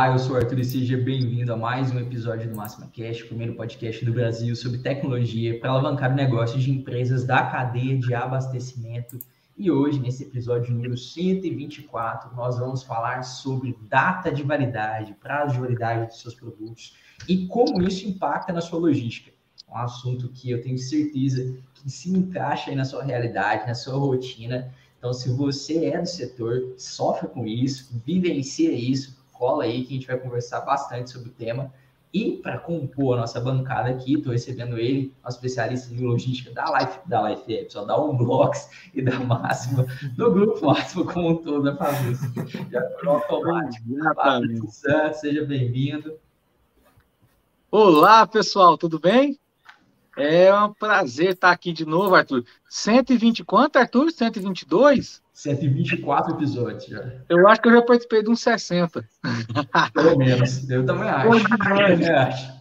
Olá, eu sou o Arthur e seja bem-vindo a mais um episódio do Máxima Cast, o primeiro podcast do Brasil sobre tecnologia para alavancar o negócio de empresas da cadeia de abastecimento. E hoje, nesse episódio número 124, nós vamos falar sobre data de validade, prazo de validade dos seus produtos e como isso impacta na sua logística. Um assunto que eu tenho certeza que se encaixa na sua realidade, na sua rotina. Então, se você é do setor, sofre com isso, vivencia isso, cola aí que a gente vai conversar bastante sobre o tema. E para compor a nossa bancada aqui, estou recebendo ele, nosso especialista em logística da Life, da Life Apps, da Unblocks e da Máxima, do Grupo Máximo como um todo, da Fabrício. Já foi automático. Fabrício Santos, seja bem-vindo. Olá, pessoal, tudo bem? É um prazer estar aqui de novo, Arthur. 120 quanto, Arthur? 122? 124 episódios já. Eu acho que eu já participei de uns 60. Pelo menos. Eu também acho. Bom demais, acho.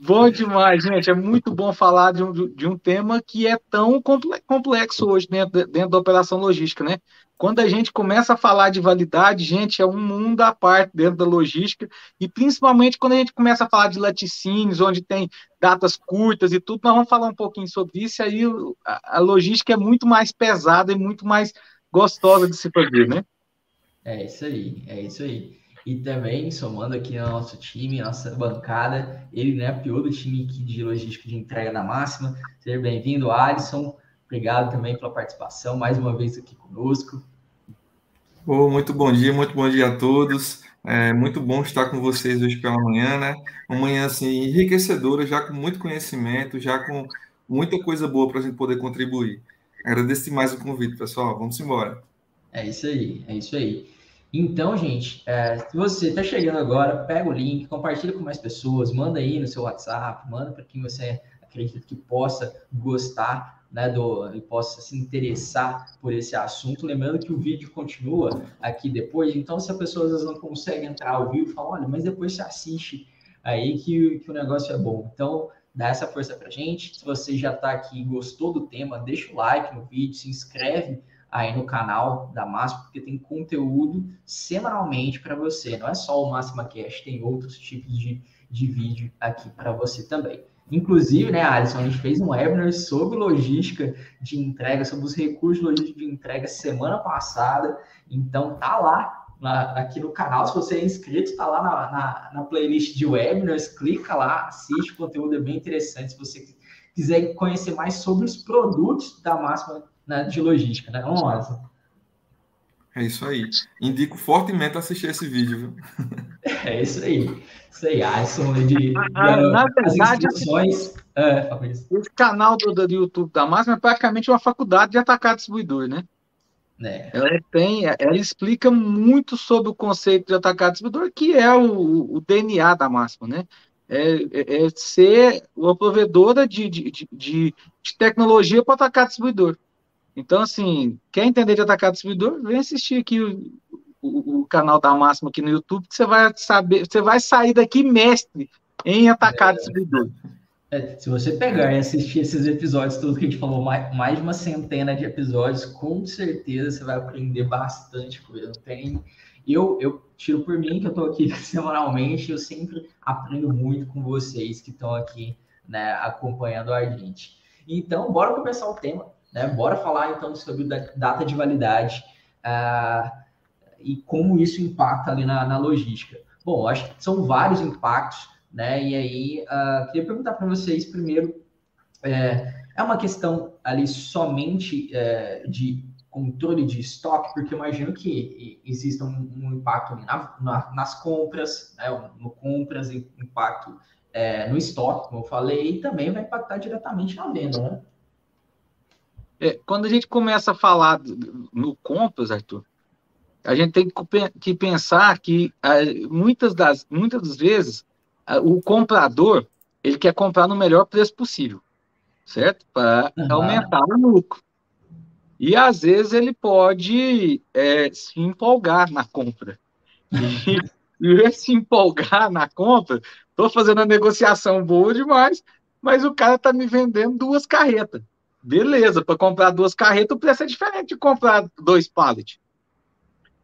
Bom demais, gente. É muito bom falar de um, de um tema que é tão complexo hoje dentro, dentro da operação logística, né? Quando a gente começa a falar de validade, gente, é um mundo à parte dentro da logística, e principalmente quando a gente começa a falar de laticínios, onde tem datas curtas e tudo, nós vamos falar um pouquinho sobre isso, aí a logística é muito mais pesada e muito mais gostosa de se fazer, né? É isso aí, é isso aí. E também, somando aqui no nosso time, nossa bancada, ele né, pior do time aqui de logística de entrega da máxima. Seja bem-vindo, Alisson. Obrigado também pela participação, mais uma vez aqui conosco. Oh, muito bom dia, muito bom dia a todos. É muito bom estar com vocês hoje pela manhã, né? Uma manhã assim enriquecedora, já com muito conhecimento, já com muita coisa boa para a gente poder contribuir. Agradeço demais o convite, pessoal. Vamos embora. É isso aí, é isso aí. Então, gente, é, se você está chegando agora, pega o link, compartilha com mais pessoas, manda aí no seu WhatsApp, manda para quem você acredita que possa gostar, né, do, e possa se interessar por esse assunto. Lembrando que o vídeo continua aqui depois, então se a pessoa não consegue entrar ao vivo, fala, olha, mas depois você assiste aí que, que o negócio é bom. Então, dá essa força para gente. Se você já está aqui e gostou do tema, deixa o like no vídeo, se inscreve aí no canal da Máxima, porque tem conteúdo semanalmente para você. Não é só o Máxima Cash, tem outros tipos de, de vídeo aqui para você também. Inclusive, né, Alisson, a gente fez um webinar sobre logística de entrega, sobre os recursos logísticos de entrega semana passada. Então, tá lá na, aqui no canal. Se você é inscrito, está lá na, na, na, playlist de webinars, clica lá, assiste, o conteúdo é bem interessante. Se você quiser conhecer mais sobre os produtos da Máxima né, de logística, né? Vamos lá. É isso aí. Indico fortemente assistir esse vídeo. Viu? É isso aí. Isso aí, Alisson, de, ah, ah, na verdade, esse, é, esse canal do, do YouTube da Máxima é praticamente uma faculdade de atacar distribuidor, né? É. Ela tem, ela explica muito sobre o conceito de atacar distribuidor, que é o, o DNA da máxima, né? É, é, é ser uma provedora de, de, de, de tecnologia para atacar distribuidor. Então, assim, quer entender de atacar distribuidor? Vem assistir aqui o, o, o, canal da Máxima aqui no YouTube, que você vai saber, você vai sair daqui mestre em atacar é. distribuidor. É, se você pegar e assistir esses episódios, tudo que a gente falou, mais, mais de uma centena de episódios, com certeza você vai aprender bastante coisa. Tem, eu, eu tiro por mim que eu estou aqui semanalmente, eu sempre aprendo muito com vocês que estão aqui né, acompanhando a gente. Então, bora começar o tema. Né? Bora falar então sobre data de validade uh, e como isso impacta ali na, na, logística. Bom, acho que são vários impactos, né? E aí uh, queria perguntar para vocês primeiro, é, é, uma questão ali somente é, de controle de estoque, porque imagino que exista um, um impacto na, na, nas compras, né? no compras, impacto é, no estoque, como eu falei, e também vai impactar diretamente na venda, né? É, quando a gente começa a falar no compras, Arthur, a gente tem que pensar que muitas das, muitas das vezes o comprador ele quer comprar no melhor preço possível, certo? Para uhum. aumentar o lucro. E às vezes ele pode é, se empolgar na compra. E, e se empolgar na compra, estou fazendo a negociação boa demais, mas o cara está me vendendo duas carretas. Beleza, para comprar duas carretas o preço é diferente de comprar dois pallets.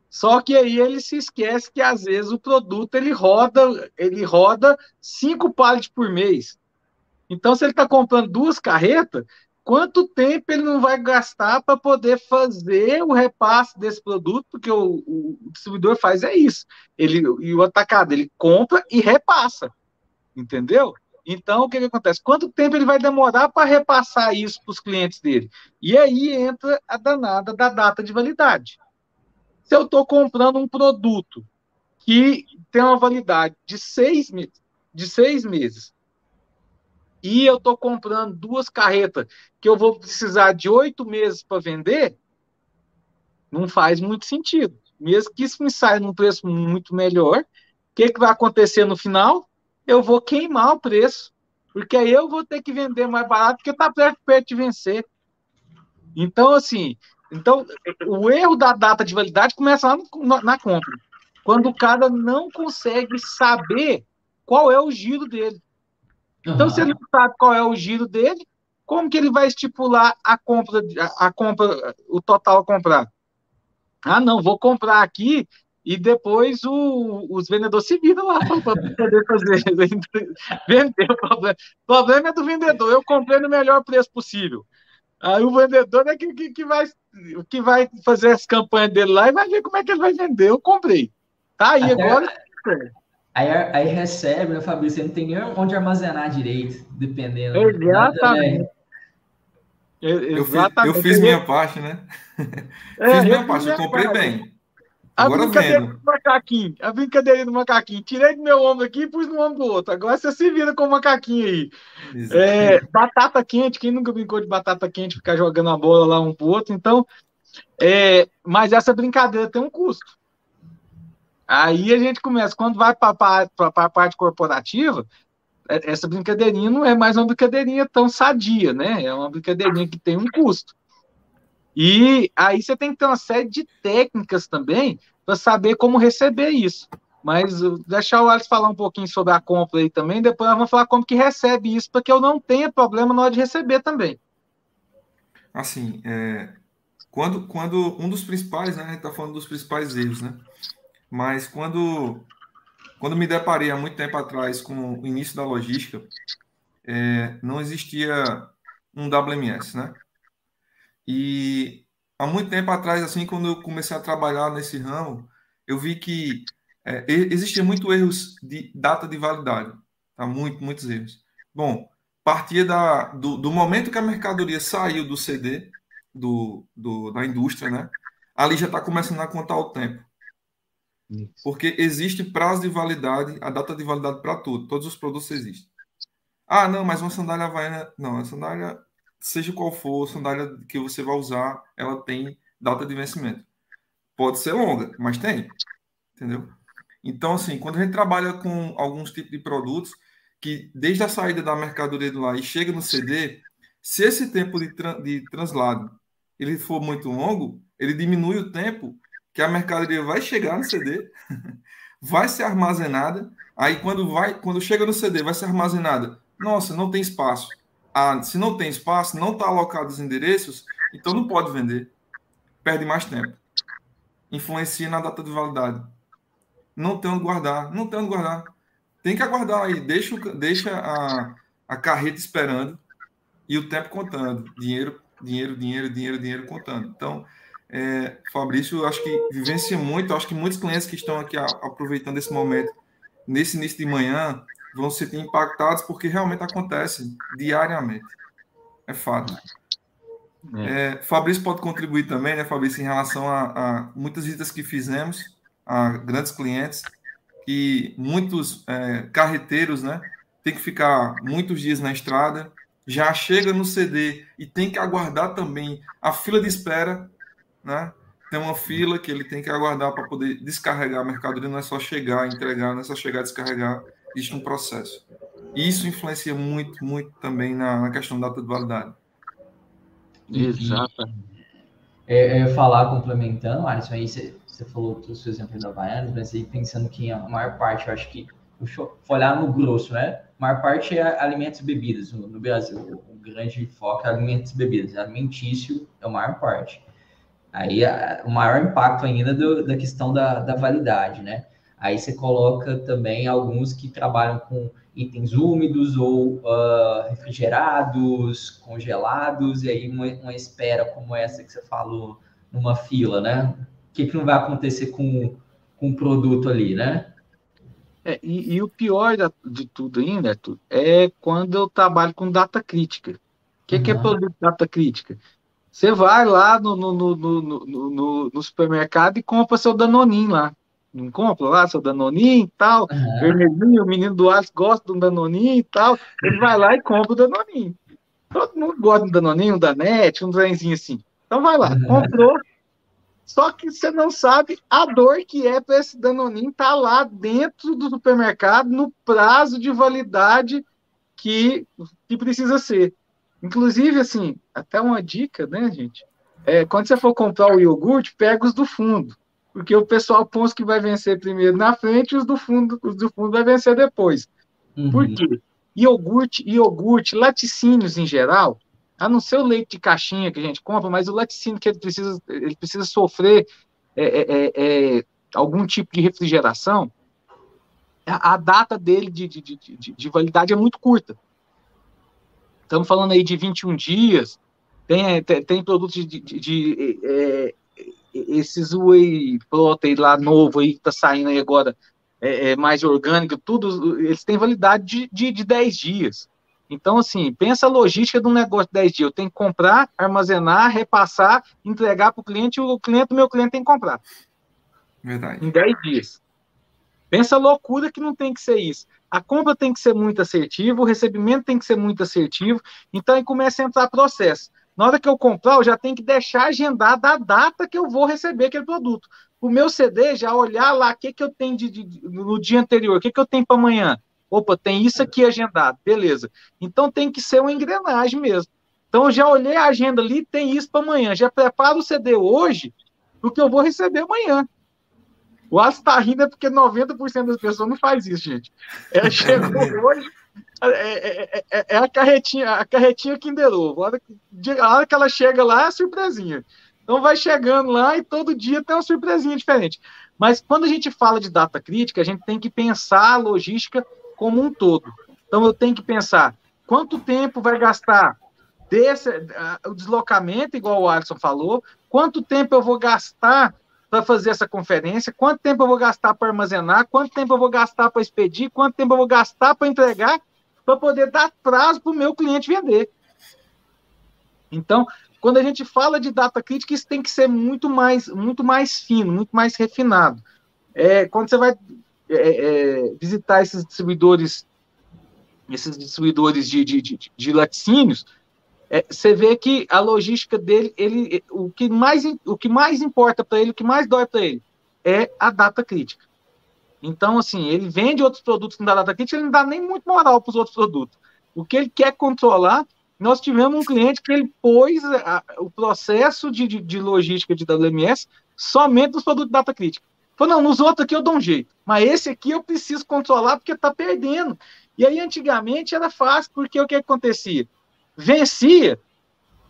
Só que aí ele se esquece que às vezes o produto ele roda, ele roda cinco pallets por mês. Então, se ele está comprando duas carretas, quanto tempo ele não vai gastar para poder fazer o repasse desse produto, porque o, o, distribuidor faz é isso. Ele e o atacado, ele compra e repassa. Entendeu? Então, o que, que acontece? Quanto tempo ele vai demorar para repassar isso para os clientes dele? E aí entra a danada da data de validade. Se eu estou comprando um produto que tem uma validade de seis, de seis meses e eu estou comprando duas carretas que eu vou precisar de oito meses para vender, não faz muito sentido. Mesmo que isso me saia num preço muito melhor, o que, que vai acontecer no final? Eu vou queimar o preço, porque aí eu vou ter que vender mais barato, porque está perto, de vencer. Então, assim, então, o erro da data de validade começa lá no, na compra. Quando o cara não consegue saber qual é o giro dele. Então, uhum. se ele não sabe qual é o giro dele, como que ele vai estipular a compra, a, a compra, o total a comprar? Ah, não, vou comprar aqui e depois o, os vendedores se viram lá para poder fazer vender o problema. O problema é do vendedor. Eu comprei no melhor preço possível. Aí o vendedor é que, que, que, vai, que vai fazer as campanhas dele lá e vai ver como é que ele vai vender. Eu comprei. Tá aí Até... agora. Aí, aí recebe, né, Fabrício? Você não tem nem onde armazenar direito, dependendo. Exatamente. Eu, fiz, eu fiz minha parte, né? É, fiz minha parte, eu comprei parte. bem. A Agora brincadeira vendo. do macaquinho, a brincadeira do macaquinho. Tirei do meu ombro aqui e pus no ombro do outro. Agora você se vira com o macaquinho aí. É, batata quente, quem nunca brincou de batata quente, ficar jogando a bola lá um pro outro. Então, é, mas essa brincadeira tem um custo. Aí a gente começa, quando vai para a parte corporativa, é, essa brincadeirinha não é mais uma brincadeirinha tão sadia, né? É uma brincadeirinha que tem um custo. E aí você tem que ter uma série de técnicas também para saber como receber isso. Mas deixar o Alex falar um pouquinho sobre a compra aí também, depois nós vamos falar como que recebe isso, para que eu não tenha problema na hora de receber também. Assim, é, quando, quando um dos principais, né, a gente está falando dos principais erros, né? Mas quando, quando me deparei há muito tempo atrás com o início da logística, é, não existia um WMS, né? E há muito tempo atrás, assim, quando eu comecei a trabalhar nesse ramo, eu vi que é, existia muito erros de data de validade, tá? Muito, muitos erros. Bom, partia da, do, do momento que a mercadoria saiu do CD, do, do da indústria, né? Ali já está começando a contar o tempo. Porque existe prazo de validade, a data de validade para tudo, todos os produtos existem. Ah, não, mas uma sandália havaiana. Não, a sandália, seja qual for a sandália que você vai usar, ela tem data de vencimento. Pode ser longa, mas tem. Entendeu? Então, assim, quando a gente trabalha com alguns tipos de produtos, que desde a saída da mercadoria do lá e chega no CD, se esse tempo de, tra de translado ele for muito longo, ele diminui o tempo que a mercadoria vai chegar no CD, vai ser armazenada, aí quando vai, quando chega no CD, vai ser armazenada. Nossa, não tem espaço. Ah, se não tem espaço, não está alocado os endereços, então não pode vender. Perde mais tempo. Influencia na data de validade. Não tem onde guardar, não tem onde guardar. Tem que aguardar aí, deixa, deixa a, a carreta esperando e o tempo contando. Dinheiro dinheiro, dinheiro, dinheiro, dinheiro contando. Então, é, Fabrício, acho que vivencia muito, acho que muitos clientes que estão aqui aproveitando esse momento, nesse início de manhã, vão se sentir impactados porque realmente acontece diariamente. É fato. É. É, Fabrício pode contribuir também, né, Fabrício, em relação a, a, muitas visitas que fizemos a grandes clientes, que muitos é, carreteiros, né, tem que ficar muitos dias na estrada, já chega no CD e tem que aguardar também a fila de espera, né? Tem uma fila que ele tem que aguardar para poder descarregar a mercadoria, não é só chegar, entregar, não é só chegar, descarregar, existe um processo. E isso influencia muito, muito também na, na questão da data de validade. Exato. É, eu ia falar, complementando, Alisson, aí você, você falou o seu exemplo da Havaianas, mas aí pensando que a maior parte, eu acho que, vou olhar no grosso, né? A maior parte é alimentos e bebidas no, no Brasil. O grande foco é alimentos e bebidas. Alimentício é a maior parte. Aí a, o maior impacto ainda do, da questão da, da validade, né? Aí você coloca também alguns que trabalham com itens úmidos ou uh, refrigerados, congelados, e aí uma, uma, espera como essa que você falou numa fila, né? O que, que não vai acontecer com, com o produto ali, né? É, e, e, o pior de tudo ainda é quando eu trabalho com data crítica. O que, uhum. que é produto data crítica? Você vai lá no, no, no, no, no supermercado e compra seu Danoninho lá não compra lá seu Danoninho e tal, uhum. vermelhinho, o menino do Aço gosta do Danoninho e tal, ele vai lá e compra o Danoninho. Todo mundo gosta do Danoninho, da NET, um trenzinho assim. Então vai lá, uhum. comprou, só que você não sabe a dor que é para esse Danoninho estar tá lá dentro do supermercado no prazo de validade que, que precisa ser. Inclusive, assim, até uma dica, né, gente? É, quando você for comprar o iogurte, pega os do fundo porque o pessoal pensa que vai vencer primeiro na frente e os do fundo, os do fundo vai vencer depois. Uhum. Por quê? Iogurte, iogurte, laticínios em geral, a não ser o leite de caixinha que a gente compra, mas o laticínio que ele precisa, ele precisa sofrer é, é, é, é algum tipo de refrigeração, a, a data dele de, de, de, de, validade é muito curta. Estamos falando aí de 21 dias, tem, tem, tem produtos de, de é, esses whey protein lá novo aí que tá saindo aí agora, é, é mais orgânico, tudo, eles têm validade de, de, de 10 dias. Então, assim, pensa a logística de um negócio de 10 dias. Eu tenho que comprar, armazenar, repassar, entregar para o cliente, o cliente, o meu cliente tem que comprar. Verdade. Em 10 dias. Pensa a loucura que não tem que ser isso. A compra tem que ser muito assertiva, o recebimento tem que ser muito assertivo. Então, aí começa a entrar processo. Na hora que eu comprar, eu já tenho que deixar agendada a data que eu vou receber aquele produto. O meu CD, já olhar lá o que, que eu tenho de, de, no dia anterior, o que, que eu tenho para amanhã. Opa, tem isso aqui agendado, beleza. Então tem que ser uma engrenagem mesmo. Então eu já olhei a agenda ali, tem isso para amanhã. Já preparo o CD hoje, porque eu vou receber amanhã. O Alisson está rindo é porque 90% das pessoas não faz isso, gente. É, chegou hoje, é, é, é, é, a carretinha, a carretinha Kinder Ovo. A hora, que, a hora que ela chega lá, é surpresinha. Então vai chegando lá e todo dia tem uma surpresinha diferente. Mas quando a gente fala de data crítica, a gente tem que pensar a logística como um todo. Então eu tenho que pensar quanto tempo vai gastar desse, uh, o deslocamento, igual o Alisson falou, quanto tempo eu vou gastar para fazer essa conferência, quanto tempo eu vou gastar para armazenar, quanto tempo eu vou gastar para expedir, quanto tempo eu vou gastar para entregar, para poder dar prazo para o meu cliente vender. Então, quando a gente fala de data crítica, isso tem que ser muito mais, muito mais fino, muito mais refinado. É, quando você vai é, é, visitar esses distribuidores, esses distribuidores de, de, de, de laticínios, é, você vê que a logística dele, ele, o, que mais, o que mais importa para ele, o que mais dói para ele, é a data crítica. Então, assim, ele vende outros produtos dá data crítica, ele não dá nem muito moral para os outros produtos. O que ele quer controlar, nós tivemos um cliente que ele pôs a, o processo de, de, de, logística de WMS somente nos produtos data crítica. Falou, não, nos outros aqui eu dou um jeito, mas esse aqui eu preciso controlar porque está perdendo. E aí, antigamente, era fácil, porque o que acontecia? vencia,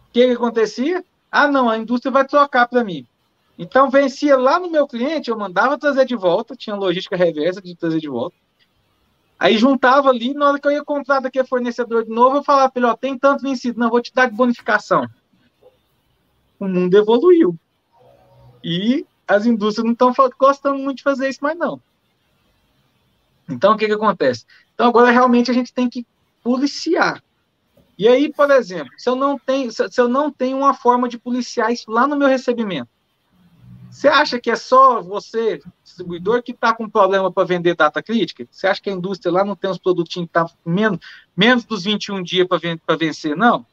o que acontecia? Ah, não, a indústria vai trocar para mim. Então, vencia lá no meu cliente, eu mandava trazer de volta, tinha logística reversa de trazer de volta. Aí juntava ali, na hora que eu ia comprar daqui a fornecedor de novo, eu falava para ele, ó, tem tanto vencido, não, vou te dar de bonificação. O mundo evoluiu. E as indústrias não estão gostando muito de fazer isso mais, não. Então, o que, que acontece? Então, agora realmente a gente tem que policiar. E aí, por exemplo, se eu não tenho, se eu não tenho uma forma de policiar isso lá no meu recebimento, você acha que é só você, distribuidor, que está com problema para vender data crítica? Você acha que a indústria lá não tem os produtinhos que estão tá menos, menos dos 21 dias para vencer? Não.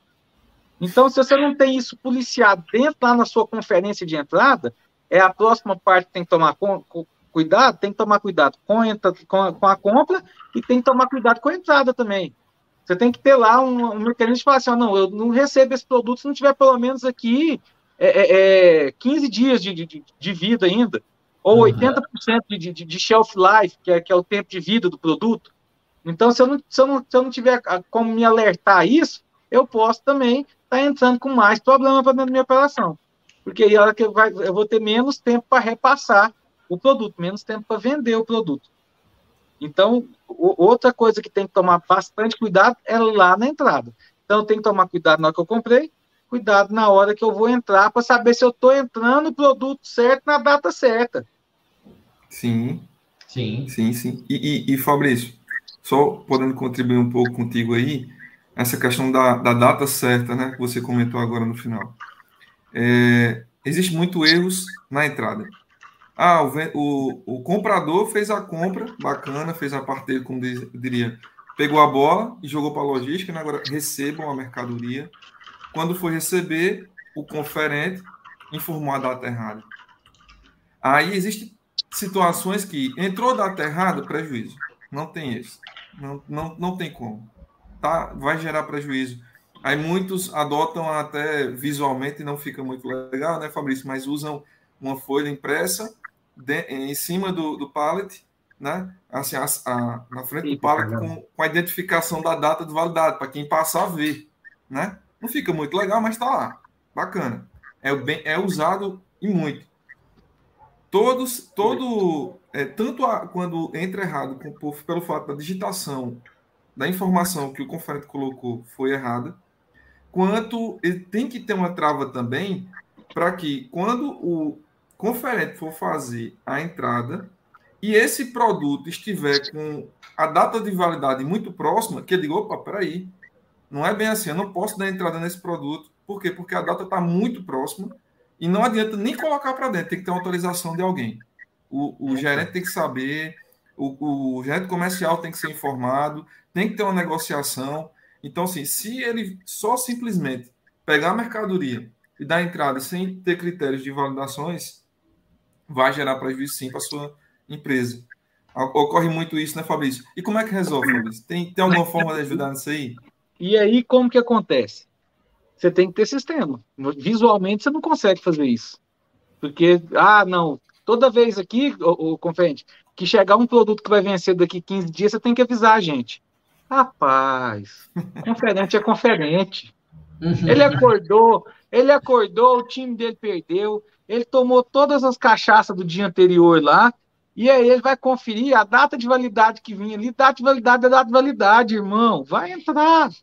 Então, se você não tem isso policiado dentro lá na sua conferência de entrada, é a próxima parte que tem que tomar com, com, cuidado, tem que tomar cuidado com, com, a, com a compra e tem que tomar cuidado com a entrada também. Você tem que ter lá um, um mecanismo de falar assim, não, eu não recebo esse produto se não tiver pelo menos aqui é, é, 15 é, dias de, de, de, vida ainda, ou uhum. 80% de, de, de shelf life, que é, que é o tempo de vida do produto. Então, se eu não, se eu não, se eu não tiver como me alertar isso, eu posso também estar tá entrando com mais problema para dentro da minha operação. Porque aí hora que vai, eu vou ter menos tempo para repassar o produto, menos tempo para vender o produto. Então, outra coisa que tem que tomar bastante cuidado é lá na entrada. Então, tem que tomar cuidado na hora que eu comprei, cuidado na hora que eu vou entrar para saber se eu estou entrando no produto certo na data certa. Sim, sim, sim, sim. E, e, e Fabrício, só podendo contribuir um pouco contigo aí, essa questão da, da data certa, né, que você comentou agora no final. É, existe muito erros na entrada. Ah, o, o, o, comprador fez a compra, bacana, fez a parte dele, como diria, pegou a bola e jogou para a logística, né? agora recebam a mercadoria. Quando for receber, o conferente informou a data errada. Aí existem situações que entrou data errada, prejuízo. Não tem isso. Não, não, não tem como. Tá? Vai gerar prejuízo. Aí muitos adotam até visualmente, não fica muito legal, né, Fabrício? Mas usam uma folha impressa de, em cima do, do pallet, né? Assim, a, a, na frente do pallet com, com a identificação da data de validade, para quem passar ver, né? Não fica muito legal, mas está lá. Bacana. É, bem, é usado e muito. Todos, todo, é, tanto a, quando entra errado, com, pelo fato da digitação da informação que o conferente colocou foi errada, quanto ele tem que ter uma trava também para que quando o conferente for fazer a entrada e esse produto estiver com a data de validade muito próxima, que ele diga, opa, peraí, não é bem assim, eu não posso dar entrada nesse produto. Por quê? Porque a data está muito próxima e não adianta nem colocar para dentro, tem que ter uma autorização de alguém. O, o gerente tem que saber, o, o, gerente comercial tem que ser informado, tem que ter uma negociação. Então, assim, se ele só simplesmente pegar a mercadoria e dar entrada sem ter critérios de validações, vai gerar prejuízo sim para a sua empresa. Ocorre muito isso, né, Fabrício? E como é que resolve, Fabrício? Tem, tem alguma forma de ajudar nisso aí? E aí, como que acontece? Você tem que ter sistema. Visualmente, você não consegue fazer isso. Porque, ah, não, toda vez aqui, o, o conferente, que chegar um produto que vai vencer daqui 15 dias, você tem que avisar a gente. Rapaz, conferente é conferente. Uhum. Ele acordou, ele acordou, o time dele perdeu, ele tomou todas as cachaças do dia anterior lá, e aí ele vai conferir a data de validade que vinha ali. Data de validade é data de validade, irmão. Vai entrar. Se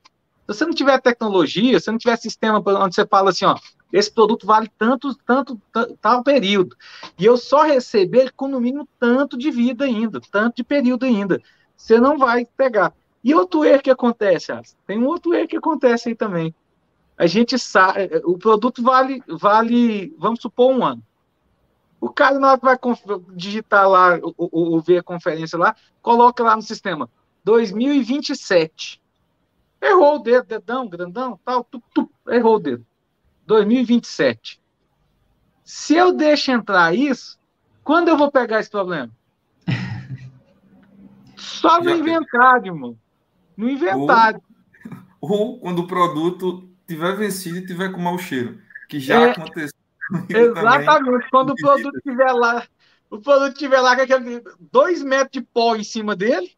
você não tiver tecnologia, se não tiver sistema onde você fala assim, ó, esse produto vale tanto, tanto, tal período. E eu só receber com no mínimo tanto de vida ainda, tanto de período ainda. Você não vai pegar. E outro erro que acontece, tem um outro erro que acontece aí também. A gente sabe, o produto vale, vale, vamos supor, um ano. O cara, na hora vai digitar lá, ou, ver a conferência lá, coloca lá no sistema 2027. Errou o dedo, dedão, grandão, tal, tu, tu, errou o dedo. 2027. Se eu deixo entrar isso, quando eu vou pegar esse problema? Só no inventário, irmão. No inventário. Ou, ou, quando o produto tiver vencido e tiver com mau cheiro, que já é, aconteceu. Exatamente. Quando o produto estiver lá, o produto estiver lá com aquele dois metros de pó em cima dele,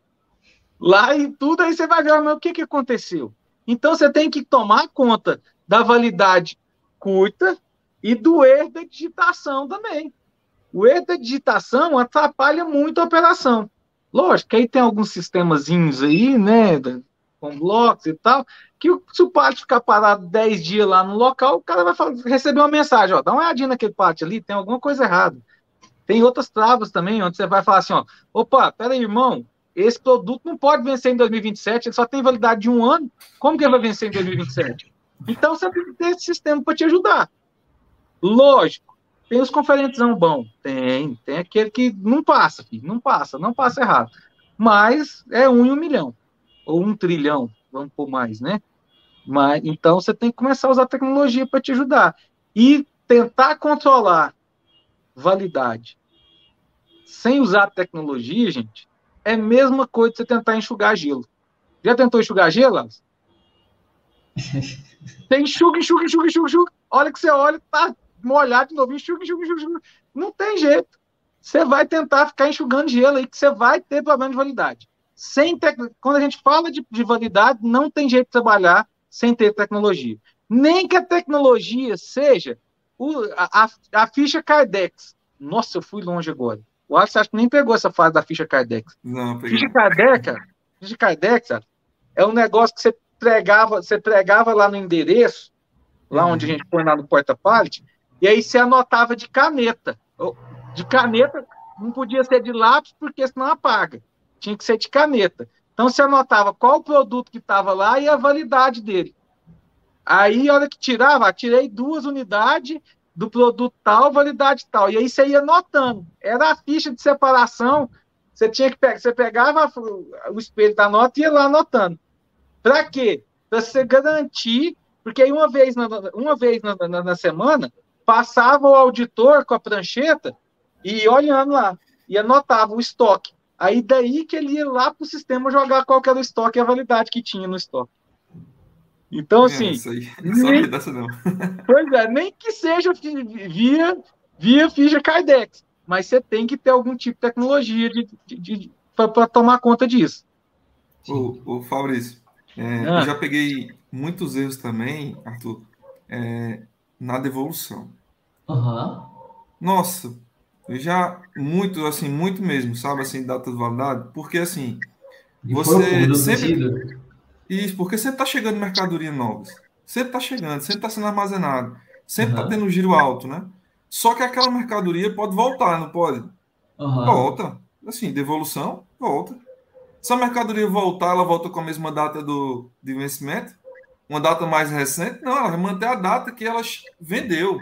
lá e tudo, aí você vai ver, mas o que, que aconteceu? Então você tem que tomar conta da validade curta e do erro da digitação também. O erro da digitação atrapalha muito a operação. Lógico que aí tem alguns sistemazinhos aí, né? com blocos e tal, que se o pallet ficar parado 10 dias lá no local, o cara vai receber uma mensagem, ó, dá uma olhadinha naquele pallet ali, tem alguma coisa errada. Tem outras travas também, onde você vai falar assim, ó, opa, peraí, irmão, esse produto não pode vencer em 2027, ele só tem validade de um ano, como que ele vai vencer em 2027? Então você tem que ter esse sistema para te ajudar. Lógico, tem os conferentão bom, tem, tem aquele que não passa, filho, não passa, não passa errado. Mas é um em um milhão, ou um trilhão, vamos por mais, né? Mas, então você tem que começar a usar tecnologia para te ajudar. E tentar controlar validade sem usar tecnologia, gente, é a mesma coisa de você tentar enxugar gelo. Já tentou enxugar gelo, Você enxuga, enxuga, enxuga, enxuga, enxuga. Olha que você olha, tá molhado de novo, enxuga, enxuga, enxuga, enxuga. Não tem jeito. Você vai tentar ficar enxugando gelo aí, que você vai ter problema de validade. Sem tec... Quando a gente fala de, de validade, não tem jeito de trabalhar sem ter tecnologia. Nem que a tecnologia seja o, a, a, ficha Cardex. Nossa, eu fui longe agora. O Alex acho que nem pegou essa fase da ficha Cardex. Não, peguei. Ficha Cardex, ficha Cardex é um negócio que você pregava, você pregava lá no endereço, lá uhum. onde a gente põe lá no porta-pallet, e aí você anotava de caneta. De caneta, não podia ser de lápis, porque senão apaga. Tinha que ser de caneta. Então você anotava qual o produto que estava lá e a validade dele. Aí, a hora que tirava, tirei duas unidades do produto tal, validade tal. E aí você ia anotando. Era a ficha de separação. Você tinha que pegar, você pegava o espelho da nota e ia lá anotando. Para quê? Para você garantir, porque aí uma vez na, uma vez na, na, na semana passava o auditor com a prancheta e olhando lá, e anotava o estoque. Aí daí que ele ia lá para o sistema jogar qual era o estoque e a validade que tinha no estoque. Então, é, assim. Isso aí. Nem, não. pois é, nem que seja via, via ficha Cardex, mas você tem que ter algum tipo de tecnologia de, de, de para tomar conta disso. O, o Fabrício, é, ah. eu já peguei muitos erros também, Arthur, é, na devolução. Uhum. Nossa, já muito, assim, muito mesmo, sabe, assim, data de validade, porque assim, e você sempre. Isso, porque sempre está chegando mercadoria nova. Sempre está chegando, sempre está sendo armazenado, sempre está uhum. tendo um giro alto, né? Só que aquela mercadoria pode voltar, não pode? Uhum. Volta. Assim, devolução, volta. Se a mercadoria voltar, ela volta com a mesma data do, de vencimento? Uma data mais recente? Não, ela vai manter a data que ela vendeu.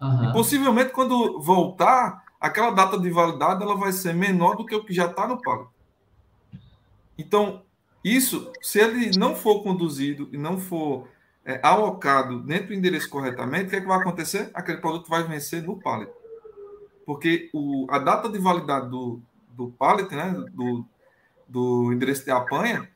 Uhum. E possivelmente, quando voltar, aquela data de validade ela vai ser menor do que o que já está no pago. Então, isso, se ele não for conduzido e não for é, alocado dentro do endereço corretamente, o que, é que vai acontecer? Aquele produto vai vencer no pallet. Porque o, a data de validade do, do pallet, né, do, do endereço de apanha,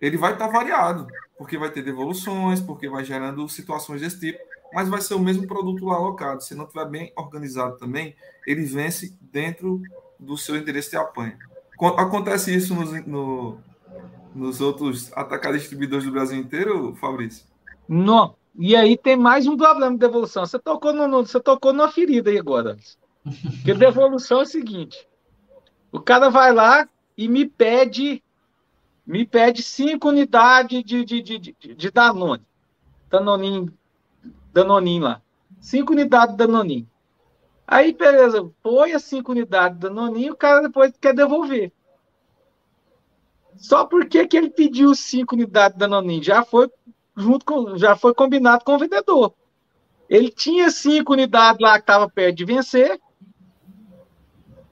ele vai estar variado, porque vai ter devoluções, porque vai gerando situações desse tipo, mas vai ser o mesmo produto lá alocado. Se não estiver bem organizado também, ele vence dentro do seu endereço de apanha. Acontece isso no, no nos outros atacados distribuidores do Brasil inteiro, Fabrício? Não. E aí tem mais um problema de devolução. Você tocou, no, você tocou numa ferida aí agora. Porque devolução é o seguinte: o cara vai lá e me pede me pede cinco unidades de, de, de, de, de Danone. Danoninho, Danoninho lá. Cinco unidades de Danoninho. Aí, beleza, põe as cinco unidades de Danoninho, o cara depois quer devolver. Só porque que ele pediu cinco unidades da Nonin já foi junto com, já foi combinado com o vendedor. Ele tinha cinco unidades lá que estava perto de vencer.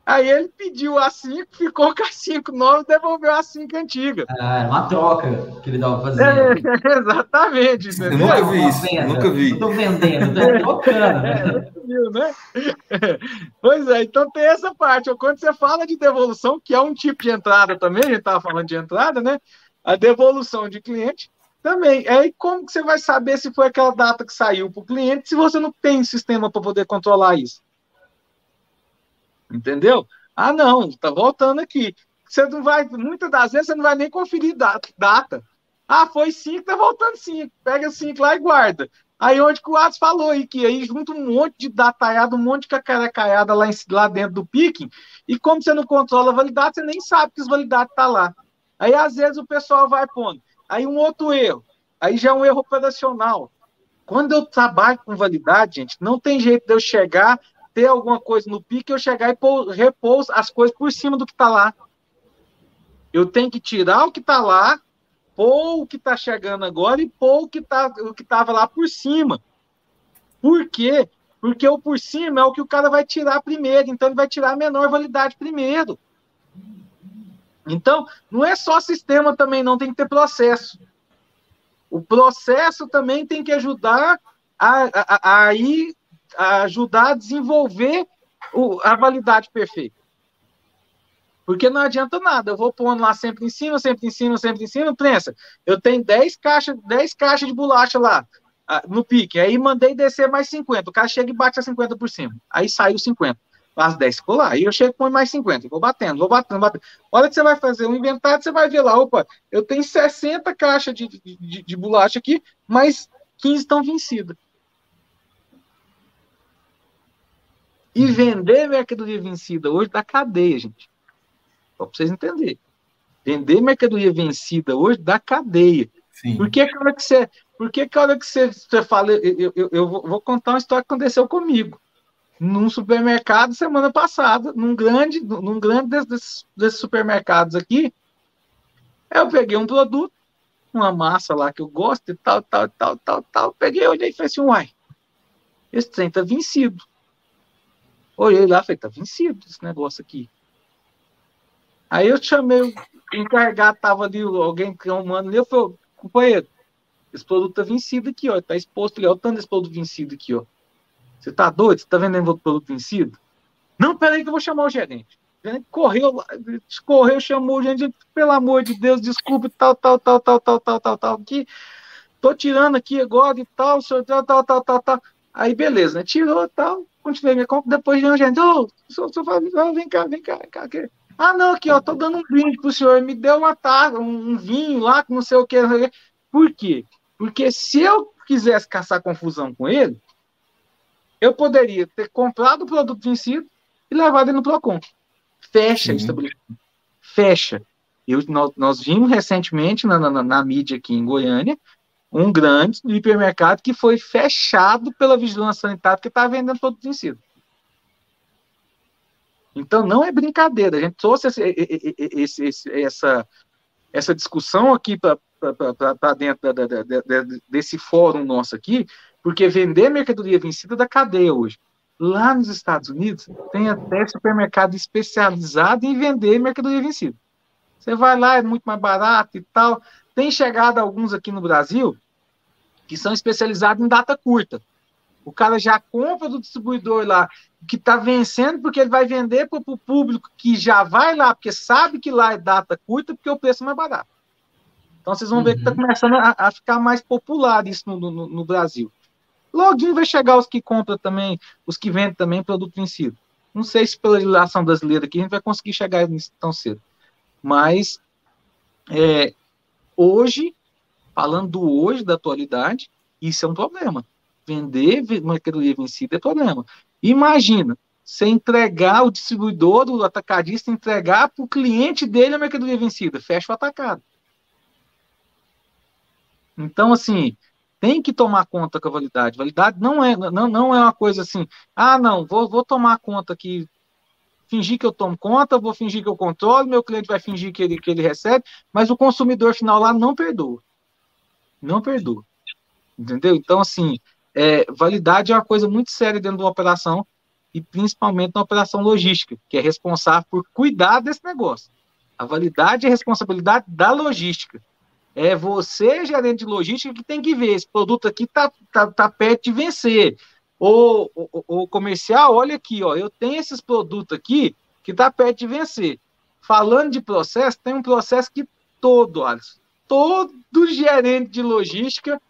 Aí ele pediu a 5, ficou com a 5 nova e devolveu a 5 antiga. Ah, era uma troca que ele dava fazendo. É, exatamente. Nunca vi isso, venda. nunca vi. Estou vendendo, estou trocando. Né? É, né? Pois é, então tem essa parte. Quando você fala de devolução, que é um tipo de entrada também, a gente estava falando de entrada, né? A devolução de cliente também. É, e como que você vai saber se foi aquela data que saiu para o cliente se você não tem sistema para poder controlar isso? Entendeu? Ah, não, tá voltando aqui. Você não vai, muitas das vezes você não vai nem conferir data. Ah, foi 5, tá voltando 5. Pega 5 lá e guarda. Aí onde que o Atos falou aí, que aí junta um monte de dataiada, um monte de cacarecaiada lá, lá dentro do picking, e como você não controla a validade, você nem sabe que as validades tá lá. Aí às vezes o pessoal vai pondo. Aí um outro erro. Aí já é um erro operacional. Quando eu trabalho com validade, gente, não tem jeito de eu chegar, ter alguma coisa no pique, eu chegar e repor as coisas por cima do que está lá. Eu tenho que tirar o que está lá, pôr o que está chegando agora e pôr o que tá, estava lá por cima. Por quê? Porque o por cima é o que o cara vai tirar primeiro, então ele vai tirar a menor validade primeiro. Então, não é só sistema também, não tem que ter processo. O processo também tem que ajudar a, a, a, ajudar a desenvolver o, a validade perfeita. Porque não adianta nada, eu vou pondo lá sempre em cima, sempre em cima, sempre em cima, pensa, eu tenho 10 caixas, 10 caixas de bolacha lá, ah, no pique, aí mandei descer mais 50, o cara chega e bate a 50 por cima, aí saiu 50, as 10 ficou lá, aí eu chego e põe mais 50, vou batendo, vou batendo, batendo. A hora que você vai fazer um inventário, você vai ver lá, opa, eu tenho 60 caixas de, de, de bolacha aqui, mas 15 estão vencidas. E vender mercadoria vencida hoje da cadeia, gente. Só para vocês entenderem. Vender mercadoria vencida hoje da cadeia. Sim. Por que, que a hora que você. Por que, que a hora que você, você fala. Eu, eu, eu vou contar uma história que aconteceu comigo. Num supermercado semana passada, num grande, num grande desses, desses supermercados aqui, eu peguei um produto, uma massa lá que eu gosto e tal, tal, tal, tal, tal. Peguei, olhei e falei assim, uai, esse trem tá vencido. Olhei lá, falei, tá vencido esse negócio aqui. Aí eu chamei o encarregado, tava ali, alguém que é um mano ali, eu falei, companheiro, esse produto tá vencido aqui, ó, tá exposto ali, ó, o tanto desse produto vencido aqui, ó. Você tá doido? Você tá vendendo outro produto vencido? Não, peraí que eu vou chamar o gerente. O gerente correu, correu, chamou o gerente, pelo amor de Deus, desculpe, tal, tal, tal, tal, tal, tal, tal, tal, aqui, tô tirando aqui agora e tal, senhor, tal, tal, tal, tal, tal. Aí, beleza, né? Tirou tal, continuei minha compra, depois de um gerente, ô, oh, vem cá, vem cá, vem cá, aqui. Ah, não, aqui, ó, tô dando um brinde pro senhor, me deu uma taça, um, vinho lá, com não sei o que. Por quê? Porque se eu quisesse caçar confusão com ele, eu poderia ter comprado o produto vencido e levado ele no Procon. Fecha o estabelecimento. Fecha. Eu, nós, nós vimos recentemente na, na, na, mídia aqui em Goiânia um grande hipermercado que foi fechado pela vigilância sanitária que estava vendendo produto vencido. Então, não é brincadeira. A gente trouxe esse, esse, esse, essa, essa discussão aqui para dentro da, da, da, desse fórum nosso aqui, porque vender mercadoria vencida da cadeia hoje. Lá nos Estados Unidos, tem até supermercado especializado em vender mercadoria vencida. Você vai lá, é muito mais barato e tal. Tem chegado alguns aqui no Brasil que são especializados em data curta. O cara já compra do distribuidor lá, que está vencendo, porque ele vai vender para o público que já vai lá, porque sabe que lá é data curta, porque o preço é mais barato. Então vocês vão uhum. ver que está começando a, a, ficar mais popular isso no, no, no Brasil. Logo vai chegar os que compram também, os que vendem também produto vencido. Não sei se pela legislação brasileira aqui a gente vai conseguir chegar nisso tão cedo. Mas é, hoje, falando do hoje, da atualidade, isso é um problema. Vender mercadoria vencida é problema. Imagina, você entregar o distribuidor, o atacadista, entregar para o cliente dele a mercadoria vencida. Fecha o atacado. Então, assim, tem que tomar conta com a validade. Validade não é, não, não é uma coisa assim, ah, não, vou, vou tomar conta aqui, fingir que eu tomo conta, vou fingir que eu controlo, meu cliente vai fingir que ele, que ele recebe, mas o consumidor final lá não perdoa. Não perdoa. Entendeu? Então, assim, é, validade é uma coisa muito séria dentro de uma operação e principalmente na operação logística, que é responsável por cuidar desse negócio. A validade é responsabilidade da logística. É você, gerente de logística, que tem que ver. Esse produto aqui está tá, tá perto de vencer. O, o, o, comercial, olha aqui, ó, eu tenho esses produtos aqui que está perto de vencer. Falando de processo, tem um processo que todo, Alisson, todo gerente de logística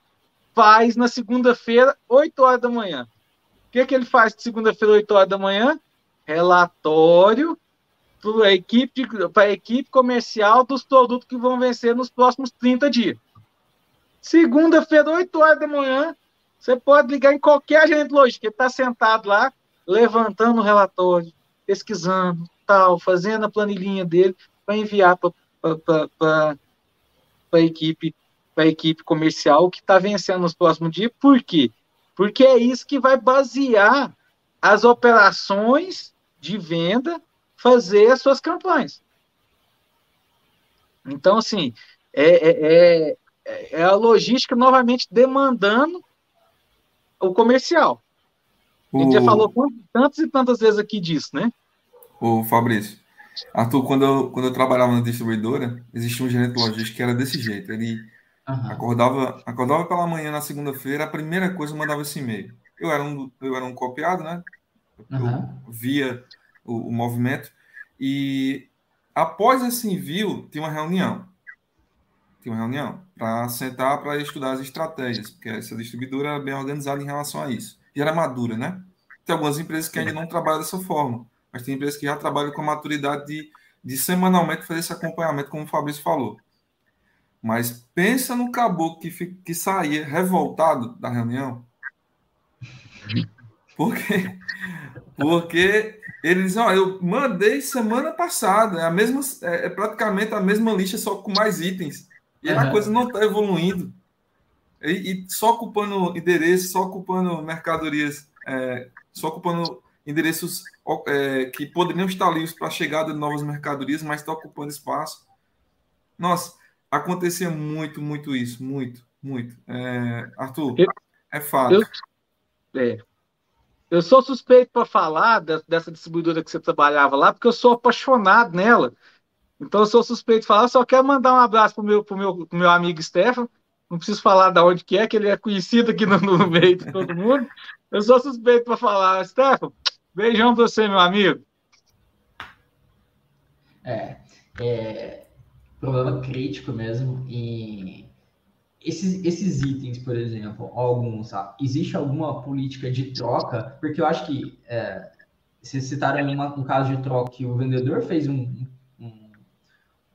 faz na segunda-feira, 8 horas da manhã. O que, é que ele faz de segunda-feira, 8 horas da manhã? Relatório para a equipe, equipe comercial dos produtos que vão vencer nos próximos 30 dias. Segunda-feira, 8 horas da manhã, você pode ligar em qualquer agente logístico, ele está sentado lá, levantando o relatório, pesquisando, tal, fazendo a planilhinha dele para enviar para a equipe a equipe comercial que está vencendo nos próximos dias. Por quê? Porque é isso que vai basear as operações de venda, fazer as suas campanhas. Então, assim, é, é, é, é a logística novamente demandando o comercial. A gente o... já falou tantas e tantas vezes aqui disso, né? O Fabrício, Arthur, quando eu, quando eu trabalhava na distribuidora, existia um gerente logístico que era desse jeito. Ele uhum. acordava, acordava pela manhã na segunda-feira, a primeira coisa mandava esse e-mail. Eu era um, eu era um copiado, né? Eu uhum. via o, o movimento. E após esse envio, tinha uma reunião. Tinha uma reunião para sentar para estudar as estratégias, porque essa distribuidora era bem organizada em relação a isso. E era madura, né? Tem algumas empresas que ainda não trabalham dessa forma mas tem empresas que já trabalham com a maturidade de, de semanalmente fazer esse acompanhamento, como o Fabrício falou. Mas pensa no caboclo que, que saía revoltado da reunião. Porque, porque eles, ó, eu mandei semana passada, é, a mesma, é, é praticamente a mesma lista, só com mais itens. E uhum. a coisa não está evoluindo. E, e, só ocupando endereços, só ocupando mercadorias, é, só ocupando endereços é, que poderiam estar livres para a chegada de novas mercadorias, mas está ocupando espaço. Nossa, acontecia muito, muito isso, muito, muito. É, Arthur, eu, é fato. Eu, é, eu sou suspeito para falar dessa distribuidora que você trabalhava lá, porque eu sou apaixonado nela. Então eu sou suspeito de falar, só quero mandar um abraço para o meu, pro meu, pro meu amigo Stefan. Não preciso falar de onde que é, que ele é conhecido aqui no, no meio de todo mundo. Eu sou suspeito para falar, Stefan, Beijão para você, meu amigo. É, é problema crítico mesmo. E esses, esses itens, por exemplo, alguns, sabe? existe alguma política de troca? Porque eu acho que é, vocês citaram uma, um caso de troca que o vendedor fez um, um,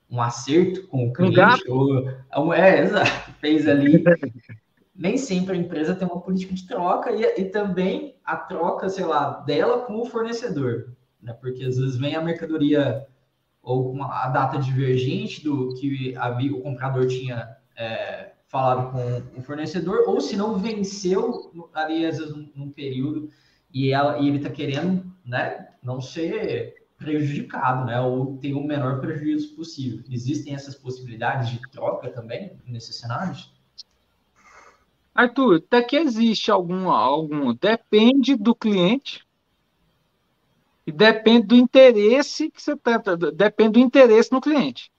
um acerto com o cliente. Um ou, é, exato, fez ali nem sempre a empresa tem uma política de troca e, e também a troca, sei lá, dela com o fornecedor, né? Porque às vezes vem a mercadoria ou com a data divergente do que a, o comprador tinha é, falado com o fornecedor, ou se não venceu ali às vezes num, período e, ela, e ele está querendo, né, não ser prejudicado, né, ou ter o menor prejuízo possível. Existem essas possibilidades de troca também nesses cenários? Arthur, até que existe algum, algum. Depende do cliente e depende do interesse que você tá, depende do interesse no cliente.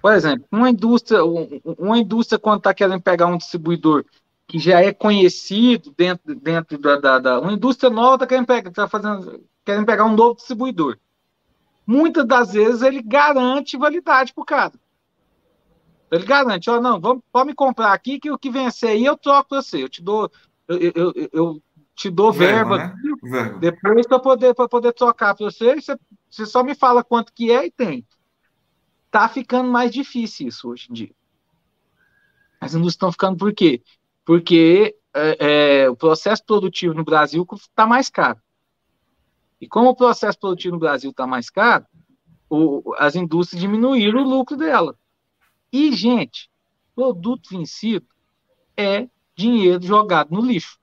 Por exemplo, uma indústria, uma indústria quando está querendo pegar um distribuidor que já é conhecido dentro, dentro da, da, da uma indústria nova está querendo pegar, tá fazendo, querendo pegar um novo distribuidor. Muitas das vezes ele garante validade para o cara. Ele garante, ó, não, vamos, pode me comprar aqui que o que vencer aí eu troco para você. Eu te dou, eu, eu, eu te dou verba, verba, né? verba. depois para poder, poder trocar para você, você. Você só me fala quanto que é e tem. Tá ficando mais difícil isso hoje em dia. As indústrias estão ficando por quê? Porque é, é, o processo produtivo no Brasil está mais caro. E como o processo produtivo no Brasil está mais caro, o, as indústrias diminuíram o lucro dela. E, gente, produto vencido é dinheiro jogado no lixo.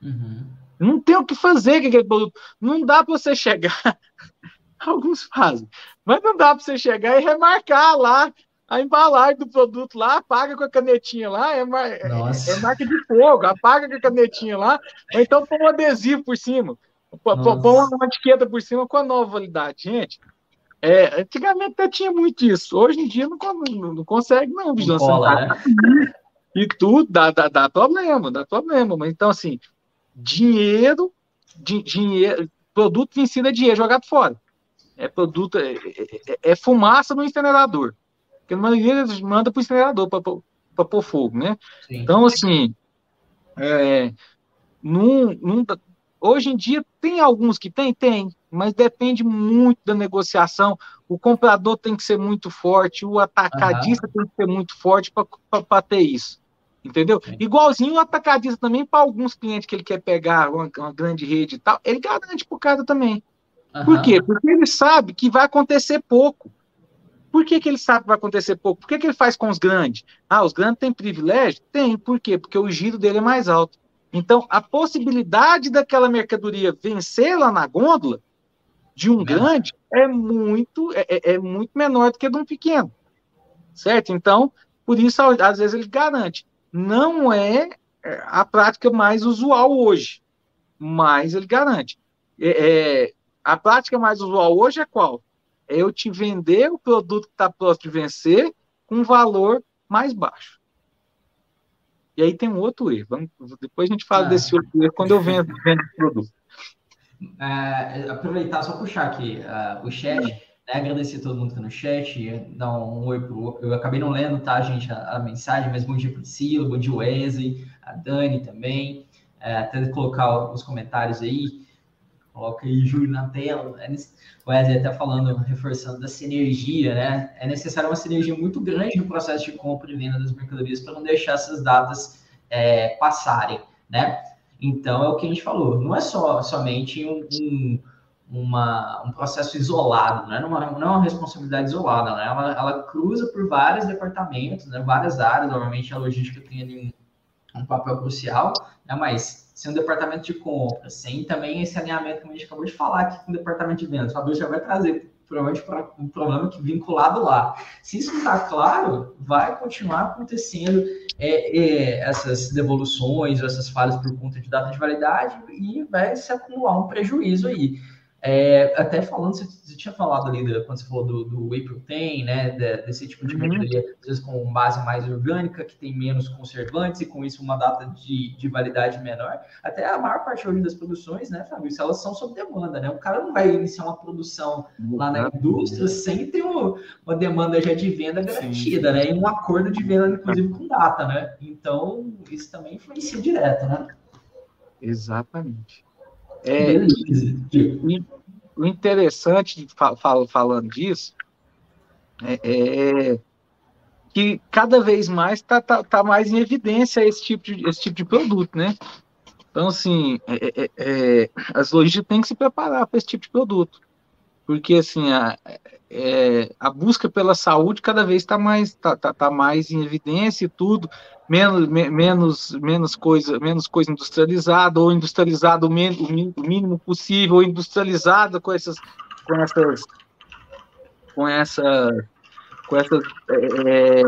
Uhum. Não tem o que fazer com aquele produto. Não dá para você chegar. Alguns fazem, mas não dá para você chegar e remarcar lá a embalagem do produto lá, apaga com a canetinha lá, é, mar... é, é marca de fogo, apaga com a canetinha lá, ou então põe um adesivo por cima, põe uma etiqueta por cima com a nova validade. Gente, é, antigamente até tinha muito isso. Hoje em dia não, não, não consegue, não, vigilância. Cola, né? E tudo dá, dá, dá, problema, dá problema. Mas então, assim, dinheiro, di, dinheiro, produto vencido é dinheiro jogado fora. É produto, é, é, é fumaça no incinerador. Porque na maioria eles mandam para o incinerador para pôr fogo, né? Sim. Então, assim, é, num, num, hoje em dia tem alguns que tem, tem mas depende muito da negociação. O comprador tem que ser muito forte, o atacadista uhum. tem que ser muito forte para ter isso. Entendeu? Sim. Igualzinho o atacadista também, para alguns clientes que ele quer pegar, uma, uma, grande rede e tal, ele garante para o cara também. Uhum. Por quê? Porque ele sabe que vai acontecer pouco. Por que, que ele sabe que vai acontecer pouco? Por que, que ele faz com os grandes? Ah, os grandes têm privilégio? Tem. Por quê? Porque o giro dele é mais alto. Então, a possibilidade daquela mercadoria vencer lá na gôndola de um grande é muito, é, é, é muito menor do que de um pequeno. Certo? Então, por isso, às vezes, ele garante. Não é, é a prática mais usual hoje, mas ele garante. É, é, a prática mais usual hoje é qual? É eu te vender o produto que está próximo de vencer com um valor mais baixo. E aí tem um outro erro. Vamos, depois a gente fala ah. desse outro erro quando eu vendo, vendo o produto. É, aproveitar, só puxar aqui uh, o chat, né, agradecer a todo mundo que tá no chat, dar um oi pro. Eu acabei não lendo, tá, gente, a, a mensagem, mas bom dia Priscila, bom dia Wesley, a Dani também. É, até colocar os comentários aí. Coloca aí Júlio na tela. É, Wesley até falando, reforçando da sinergia, né? É necessário uma sinergia muito grande no processo de compra e venda das mercadorias para não deixar essas datas é, passarem, né? Então, é o que a gente falou, não é só somente um, um, uma, um processo isolado, né? não, é, não é uma responsabilidade isolada, né? ela, ela cruza por vários departamentos, né? várias áreas, normalmente a logística tem ali um, um papel crucial, né? mas sem um departamento de compra, sem também esse alinhamento que a gente acabou de falar aqui com o departamento de vendas, o Fabrício já vai trazer provavelmente um problema que vinculado lá. Se isso não está claro, vai continuar acontecendo é, é, essas devoluções, essas falhas por conta de data de validade e vai se acumular um prejuízo aí. É, até falando, você, você, tinha falado ali, da, quando você falou do, do whey protein, né, desse tipo de uhum. mercadoria, uhum. às vezes com base mais orgânica, que tem menos conservantes e com isso uma data de, de validade menor. Até a maior parte hoje das produções, né, Fabrício, elas são sob demanda, né? O cara não vai iniciar uma produção lá na indústria sem ter uma, uma demanda já de venda garantida, Sim. né? E um acordo de venda, inclusive, com data, né? Então, isso também influencia direto, né? Exatamente. É, o interessante, fal, falando disso, é, é, que cada vez mais está tá, tá mais em evidência esse tipo de, esse tipo de produto, né? Então, assim, é, é, é as lojistas têm que se preparar para esse tipo de produto, porque, assim, a, é, a busca pela saúde cada vez está mais, tá, tá, tá, mais em evidência e tudo, menos, me, menos, menos, coisa, menos coisa industrializada, ou industrializada o, o mínimo possível, ou industrializada com essas, com essas, com essa, com essas é,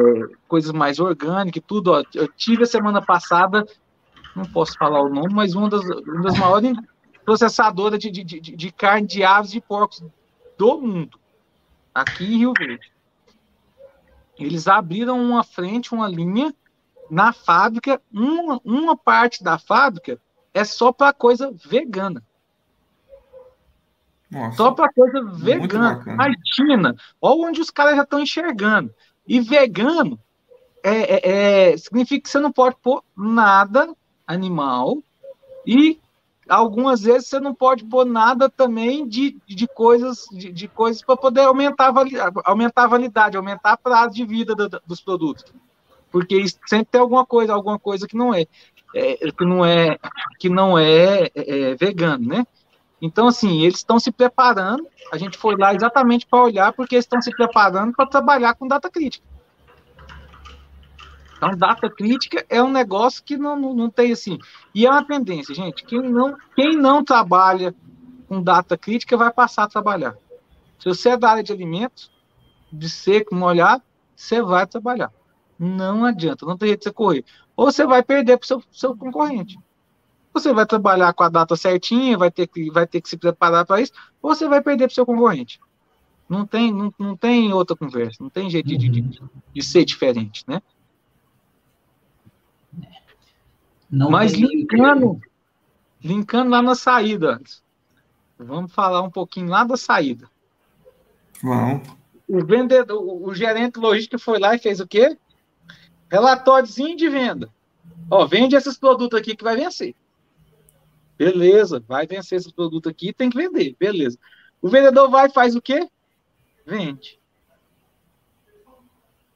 coisas mais orgânicas e tudo. Ó, eu tive a semana passada, não posso falar o nome, mas uma das, uma das maiores processadoras de, de, de, de carne de aves e porcos do mundo aqui em Rio Verde. Eles abriram uma frente, uma linha na fábrica, uma, uma parte da fábrica é só para coisa vegana. Nossa, só para coisa vegana. Imagina, olha onde os caras já estão enxergando. E vegano é, é, é, significa que você não pode pôr nada animal e algumas vezes você não pode pôr nada também de, de coisas de, de coisas para poder aumentar a, aumentar a validade, aumentar a prazo de vida do, dos produtos. Porque sempre tem alguma coisa, alguma coisa que não é, é que não é que não é, é, é vegano, né? Então assim, eles estão se preparando. A gente foi lá exatamente para olhar porque eles estão se preparando para trabalhar com data crítica. Então, data crítica é um negócio que não, não, não, tem assim. E é uma tendência, gente. Quem não, quem não trabalha com data crítica vai passar a trabalhar. Se você é da área de alimentos, de seco, molhado, você vai trabalhar. Não adianta, não tem jeito de você correr. Ou você vai perder para o seu, seu concorrente. Você vai trabalhar com a data certinha, vai ter que, vai ter que se preparar para isso, ou você vai perder para o seu concorrente. Não tem, não, não tem outra conversa, não tem jeito de, de, de, de ser diferente, né? Não Mas linkando, linkando lá na saída, vamos falar um pouquinho lá da saída. Vamos. O vendedor, o gerente logístico foi lá e fez o quê? Relatóriozinho de venda. Ó, vende esses produtos aqui que vai vencer. Beleza, vai vencer esses produtos aqui, tem que vender. Beleza. O vendedor vai e faz o quê? Vende.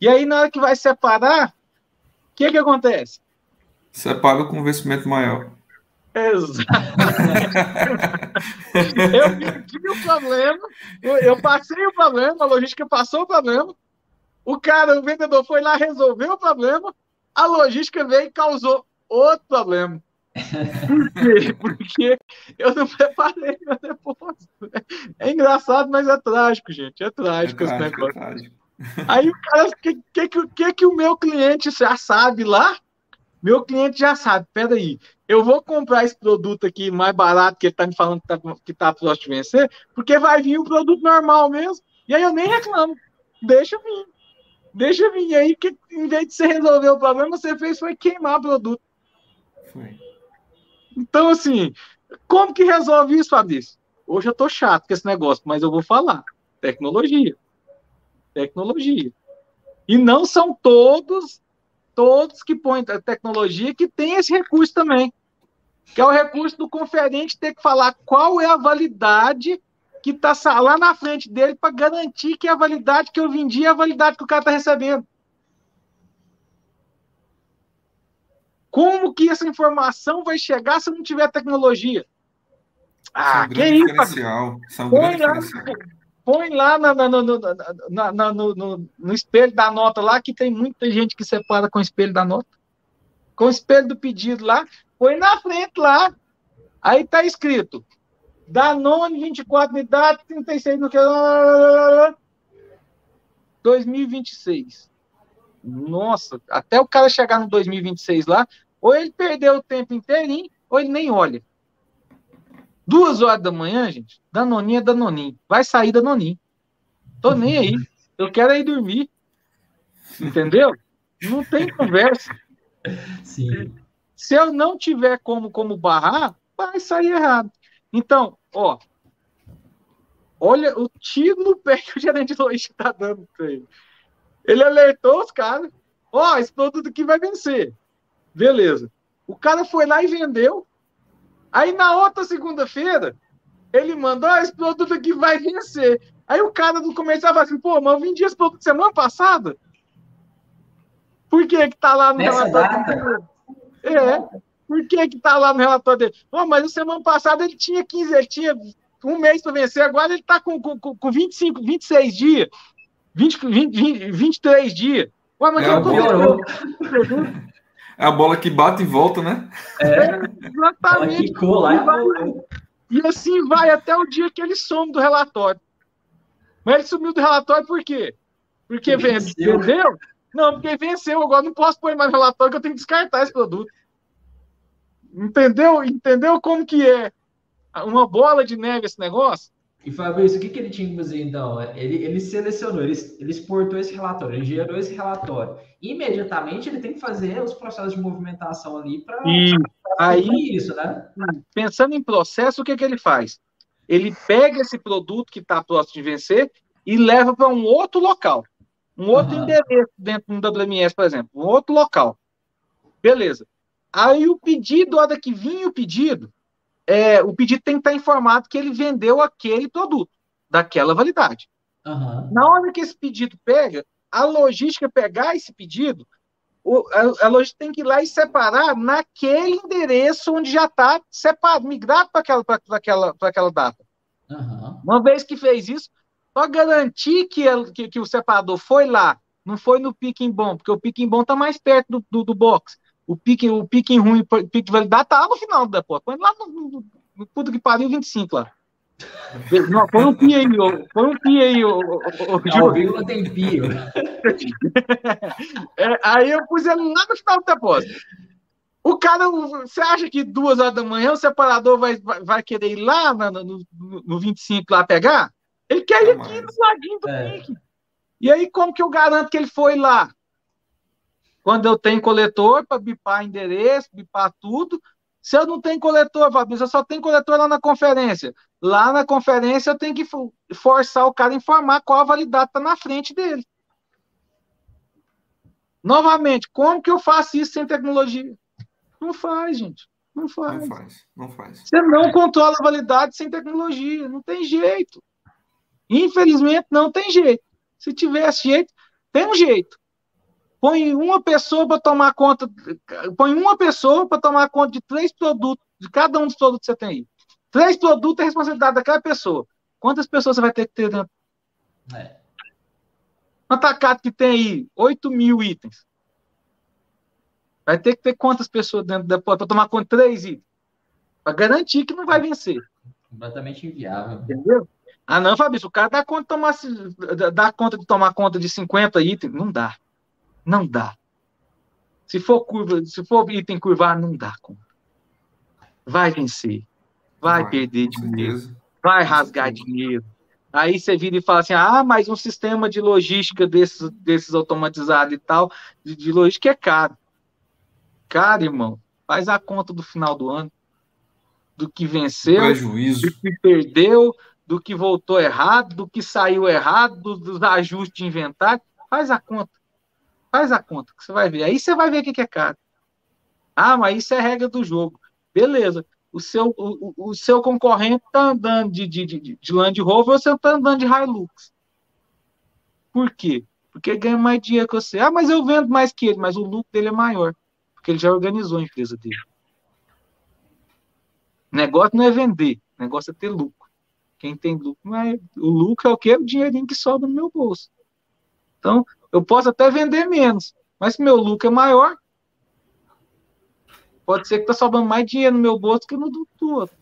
E aí, na hora que vai separar, o que, que acontece? Separa com vencimento maior. Exato. eu pedi o problema, eu passei o problema, a logística passou o problema, o cara, o vendedor foi lá, resolveu o problema, a logística veio e causou outro problema. Por quê? Porque eu não preparei meu depósito. É engraçado, mas é trágico, gente. É trágico, é trágico esse negócio. É trágico. Aí o cara, o que, que, que, que o meu cliente já sabe lá? Meu cliente já sabe, peraí, eu vou comprar esse produto aqui mais barato que ele está me falando que está que tá próximo de vencer, porque vai vir um produto normal mesmo, e aí eu nem reclamo, deixa vir, deixa vir, e aí que, em vez de você resolver o problema, você fez foi queimar o produto. Foi. Então, assim, como que resolve isso, Fabrício? Hoje eu tô chato com esse negócio, mas eu vou falar. Tecnologia. Tecnologia. E não são todos, todos que põem tecnologia que tem esse recurso também. Que é o recurso do conferente ter que falar qual é a validade que está lá na frente dele para garantir que a validade que eu vendi é a validade que o cara está recebendo. Como que essa informação vai chegar se não tiver tecnologia? Ah, que isso? Põe lá, põe lá na, na, na, no, no, no, espelho da nota lá, que tem muita gente que separa com o espelho da nota. Com o espelho do pedido lá, põe na frente lá. Aí tá escrito: Danone 24 unidades, 36 no que. 2026. Nossa, até o cara chegar no 2026 lá, ou ele perdeu o tempo inteirinho, ou ele nem olha. Duas horas da manhã, gente, Danoninha é Danoninho. Vai sair Danoninho. Tô nem aí. Eu quero ir dormir. Entendeu? Não tem conversa. Sim. Se eu não tiver como, como barrar, vai sair errado. Então, ó, olha o tiro no pé que o gerente de logística tá dando para ele. Ele alertou os caras. Ó, oh, esse produto aqui vai vencer. Beleza. O cara foi lá e vendeu. Aí na outra segunda-feira, ele mandou: oh, esse produto aqui vai vencer. Aí o cara do comercial fala assim: pô, mas eu vendi esse produto semana passada. Por que que tá lá no Nessa relatório? Data? É. Por que que tá lá no relatório dele? Oh, mas na semana passada ele tinha 15, ele tinha um mês para vencer, agora ele tá com, com, com 25, 26 dias. 20, 20, 23 dias. Ué, mas é, eu tô a bola que bate e volta, né? É, exatamente. E, vai, e assim vai até o dia que ele some do relatório. Mas ele sumiu do relatório por quê? Porque venceu. Vendeu? Não, porque venceu. Agora não posso pôr mais no relatório que eu tenho que descartar esse produto. Entendeu? Entendeu como que é uma bola de neve esse negócio? E Fabrício, o que, que ele tinha que fazer então? Ele, ele selecionou, ele, ele exportou esse relatório, ele gerou esse relatório. Imediatamente ele tem que fazer os processos de movimentação ali para aí isso, né? Pensando em processo, o que, que ele faz? Ele pega esse produto que está próximo de vencer e leva para um outro local, um outro uhum. endereço dentro do WMS, por exemplo, um outro local. Beleza. Aí o pedido, a hora que vinha o pedido, é, o pedido tem que estar informado que ele vendeu aquele produto, daquela validade. Uhum. Na hora que esse pedido pega, a logística pegar esse pedido, o, a, a, logística tem que ir lá e separar naquele endereço onde já está separado, migrado para aquela, aquela, aquela data. Uhum. Uma vez que fez isso, para garantir que, que, que, o separador foi lá, não foi no pique bom, porque o pique bom está mais perto do, do, do box o pique, o pique ruim, o pique de validade tá lá no final da porra. Põe lá no, no, no puto que pariu 25 lá. Não, põe um pi aí, ó. põe um pi aí, ó. Não, vírgula tem pi. é, aí eu pus ele lá no final do depósito. O cara, você acha que duas horas da manhã o separador vai, vai, vai querer ir lá no, no, no 25 lá pegar? Ele quer ir aqui no ladinho do é. pique. E aí, como que eu garanto que ele foi lá? Quando eu tenho coletor para bipar endereço, bipar tudo. Se eu não tenho coletor, Fabrício, eu só tenho coletor lá na conferência. Lá na conferência eu tenho que forçar o cara a informar qual a validade está na frente dele. Novamente, como que eu faço isso sem tecnologia? Não faz, gente. Não faz. Não faz, não faz. Você não controla a validade sem tecnologia. Não tem jeito. Infelizmente, não tem jeito. Se tivesse jeito, tem um jeito. Põe uma pessoa para tomar conta, põe uma pessoa para tomar conta de três produtos, de cada um dos produtos que você tem aí. Três produtos é responsabilidade daquela pessoa. Quantas pessoas você vai ter que ter dentro? É. Um atacado que tem aí 8 mil itens. Vai ter que ter quantas pessoas dentro da para tomar conta de três itens? Para garantir que não vai vencer. Completamente inviável. Entendeu? Ah, não, Fabrício, o cara dá conta, de tomar, dá conta de tomar conta de 50 itens. Não dá. Não dá. Se for curva, se for item curvar, não dá conta. Vai vencer. Vai, vai perder dinheiro. Vai rasgar dinheiro. Aí você vira e fala assim: ah, mas um sistema de logística desses, desses automatizados e tal, de, de logística é caro. Caro, irmão. Faz a conta do final do ano. Do que venceu, Prejuízo. do que perdeu, do que voltou errado, do que saiu errado, dos, dos ajustes de inventário. Faz a conta. Faz a conta, que você vai ver. Aí você vai ver o que é caro. Ah, mas isso é regra do jogo. Beleza. O seu, o, o seu concorrente está andando de, de, de, de Land Rover, você está andando de Hilux. Por quê? Porque ganha mais dinheiro que você. Ah, mas eu vendo mais que ele, mas o lucro dele é maior. Porque ele já organizou a empresa dele. Negócio não é vender, negócio é ter lucro. Quem tem lucro, é, o lucro é o que? O dinheirinho que sobra no meu bolso. Então, eu posso até vender menos, mas se meu lucro é maior, pode ser que está sobrando mais dinheiro no meu bolso que no do, outro.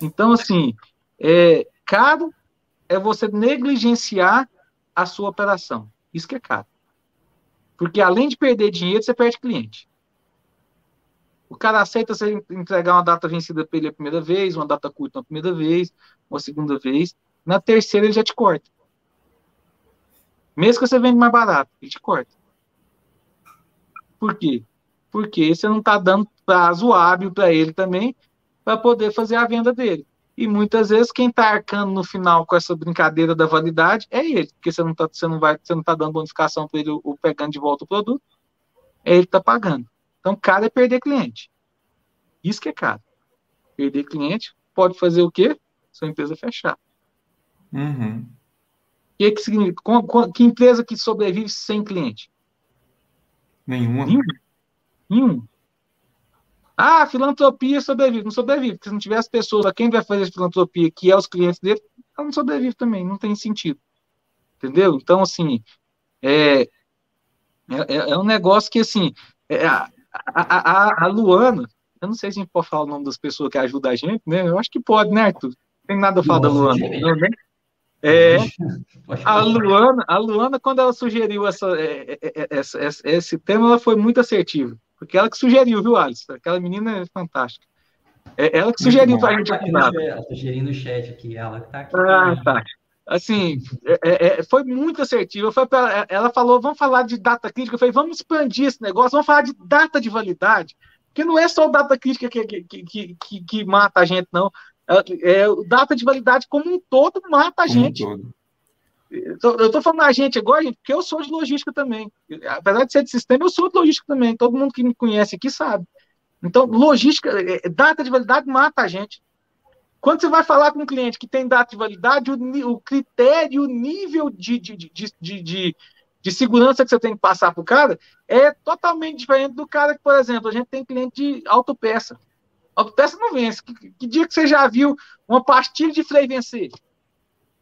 Então, assim, é, caro é você negligenciar a sua operação. Isso que é caro. Porque além de perder dinheiro, você perde cliente. O cara aceita você entregar uma data vencida para ele a primeira vez, uma data curta a primeira vez, uma segunda vez. Na terceira ele já te corta. Mesmo que você vende mais barato, ele te corta. Por quê? Porque você não está dando prazo hábil para ele também para poder fazer a venda dele. E muitas vezes quem está arcando no final com essa brincadeira da validade é ele, porque você não está você não vai, você não tá dando bonificação para ele ou pegando de volta o produto, é ele que está pagando. Então, caro é perder cliente. Isso que é caro. Perder cliente pode fazer o quê? Sua empresa fechar. Uhum. O que, que significa? Que empresa que sobrevive sem cliente? Nenhuma. Nenhum. Nenhum. Ah, filantropia sobrevive. Não sobrevive. Porque se não tiver as pessoas, a quem vai fazer filantropia, que é os clientes dele, ela não sobrevive também. Não tem sentido. Entendeu? Então, assim, é, é, é, é um negócio que, assim, é, a, a, a, Luana, eu não sei se a gente pode falar o nome das pessoas que ajudam a gente, né? Eu acho que pode, né, Arthur? Não tem nada a falar da Luana. Não, né? É, a Luana, a Luana, quando ela sugeriu essa, é, é, essa, esse tema, ela foi muito assertiva. Porque ela que sugeriu, viu, Alisson? Aquela menina é fantástica. É ela que sugeriu para a gente aqui. Ela sugerindo o chat aqui, ela que está aqui. Ah, tá assim, é, é, é, foi muito assertiva. Foi pra, ela falou, vamos falar de data crítica. Eu falei, vamos expandir esse negócio, vamos falar de data de validade, porque não é só data crítica que, que, que, que, que mata a gente, não. É, é, data de validade como um todo mata a gente. Eu estou falando a gente agora, gente, porque eu sou de logística também. Apesar de ser de sistema, eu sou de logística também. Todo mundo que me conhece aqui sabe. Então, logística, é, data de validade mata a gente. Quando você vai falar com um cliente que tem data de validade, o, o critério, o nível de, de, de, de, de, de segurança que você tem que passar para o cara é totalmente diferente do cara que, por exemplo, a gente tem cliente de autopeça. Autopeça não vence. Que, que dia que você já viu uma pastilha de freio vencer?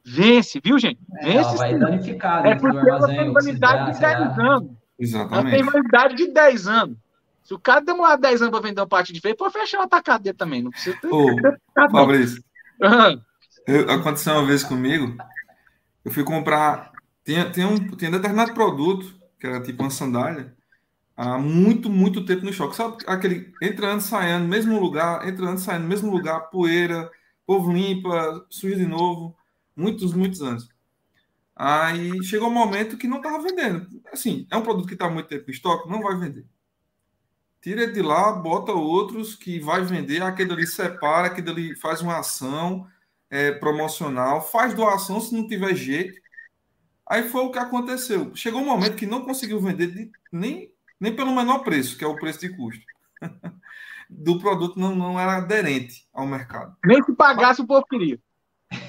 Vence, viu, gente? É, vence. Ela vai danificar. É porque ela tem validade de 10 anos. Exatamente. Ela tem validade de 10 anos. Se o cara demorar 10 anos para vender uma parte de feio, pode fechar o atacado dele também. Não precisa ter. Ô, Fabrício, eu, aconteceu uma vez comigo. Eu fui comprar. Tinha, tinha, um, tinha um determinado produto, que era tipo uma sandália, há muito, muito tempo no choque. Sabe aquele entrando, saindo, mesmo lugar, entrando, saindo, mesmo lugar, poeira, povo limpa, suja de novo, muitos, muitos anos. Aí chegou um momento que não estava vendendo. Assim, é um produto que está muito tempo em estoque, não vai vender tira de lá, bota outros que vai vender, aquele ali separa, aquele ali faz uma ação é, promocional, faz doação se não tiver jeito. Aí foi o que aconteceu. Chegou um momento que não conseguiu vender de, nem, nem pelo menor preço, que é o preço de custo. do produto não, não era aderente ao mercado. Nem se pagasse o povo queria.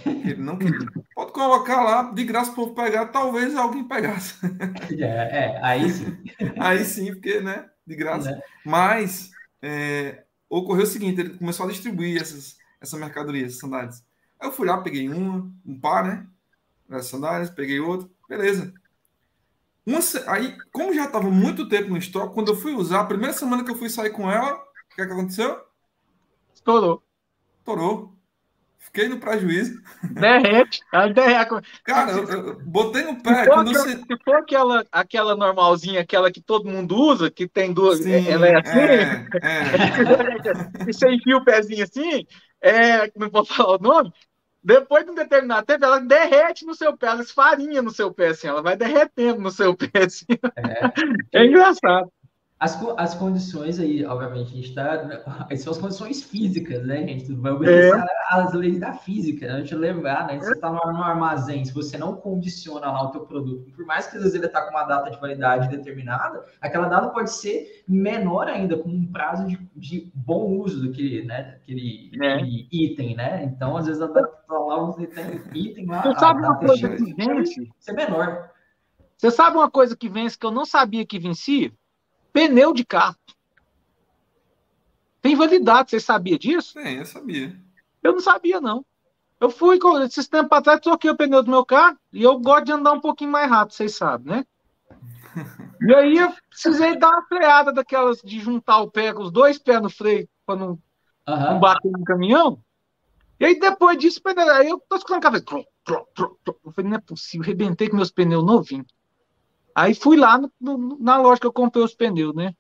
Ele não queria. Pode colocar lá, de graça o povo pegar, talvez alguém pegasse. É, é aí sim. Aí sim, porque, né? De graça. É. Mas é, ocorreu o seguinte: ele começou a distribuir essas, essa mercadoria, essas sandálias. Aí eu fui lá, peguei uma, um par, né? As sandálias, peguei outro, beleza. Uma, aí, como já estava muito tempo no estoque, quando eu fui usar, a primeira semana que eu fui sair com ela, o que, é que aconteceu? Estourou. Estourou. Fiquei no prejuízo. Derrete. derrete. Cara, eu, eu, botei no pé. Se for, aquela, você... se for aquela, aquela normalzinha, aquela que todo mundo usa, que tem duas. Sim, ela é assim. É, é. e você enfia o pezinho assim, é, eu vou falar o nome? Depois de um determinado tempo, ela derrete no seu pé, ela esfarinha no seu pé, assim, ela vai derretendo no seu pé, assim. É, é engraçado. As, as condições aí, obviamente, a gente está. São as condições físicas, né, gente? Tudo vai obedecer é. às leis da física, né? A gente lembrar, né? Você está no, no, armazém, se você não condiciona lá o teu produto, por mais que às vezes ele está com uma data de validade determinada, aquela data pode ser menor ainda, com um prazo de, de bom uso daquele, né, daquele, é. item, né? Então, às vezes, a data tá lá, você tem item lá. Você sabe uma coisa que vence? Isso é menor. Você sabe uma coisa que vence que eu não sabia que vencia? Pneu de carro. Tem validade, você sabia disso? Sim, eu sabia. Eu não sabia, não. Eu fui, esses tempos atrás, troquei o pneu do meu carro e eu gosto de andar um pouquinho mais rápido, vocês sabem, né? e aí eu precisei dar uma freada daquelas de juntar o pé com os dois pés no freio para não, uhum. não, bater no caminhão. E aí depois disso, aí eu tô escutando a cabeça. Eu falei, não é possível, rebentei com meus pneus novinhos. Aí fui lá no, no, na loja que eu comprei os pneus, né?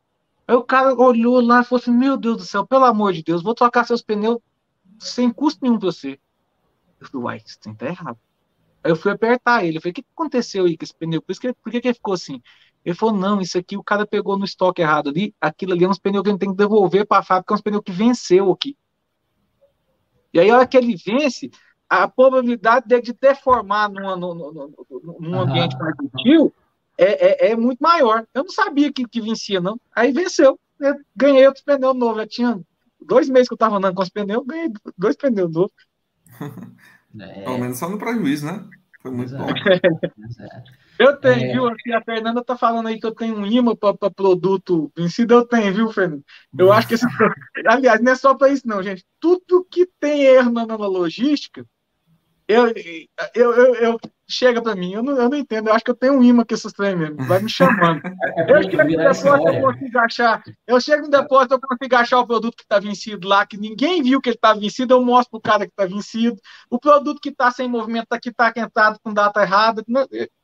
Aí o cara olhou lá e falou assim: Meu Deus do céu, pelo amor de Deus, vou trocar seus pneus sem custo nenhum pra você. Eu falei: Uai, isso tá errado. Aí eu fui apertar ele. Eu falei: O que aconteceu aí com esse pneu? Por, isso que, por que, que ele ficou assim? Ele falou: Não, isso aqui o cara pegou no estoque errado ali. Aquilo ali é uns pneus que a gente tem que devolver para a fábrica, é uns pneus que venceu aqui. E aí, a hora que ele vence, a probabilidade de deformar numa, num, ambiente mais gentil é, é, é, muito maior. Eu não sabia que, que vencia, não. Aí venceu. Eu ganhei outros pneus novos. Eu tinha dois meses que eu estava andando com os pneus, ganhei dois pneus novos. É. Pelo menos só no prejuízo, né? Foi muito bom. Eu tenho, é... viu? Aqui a Fernanda tá falando aí que eu tenho um imã para produto vencido. Eu tenho, viu, Fernanda? Eu acho que esse. Aliás, não é só para isso, não, gente. Tudo que tem erro na logística, eu, eu, eu, eu chega para mim, eu não, eu não entendo, eu acho que eu tenho um imã com esses trem mesmo, vai me chamando. É eu chego no depósito, eu consigo achar, eu chego no depósito, eu consigo achar o produto que está vencido lá, que ninguém viu que ele está vencido, eu mostro pro cara que está vencido, o produto que está sem movimento, tá, que está quentado com data errada,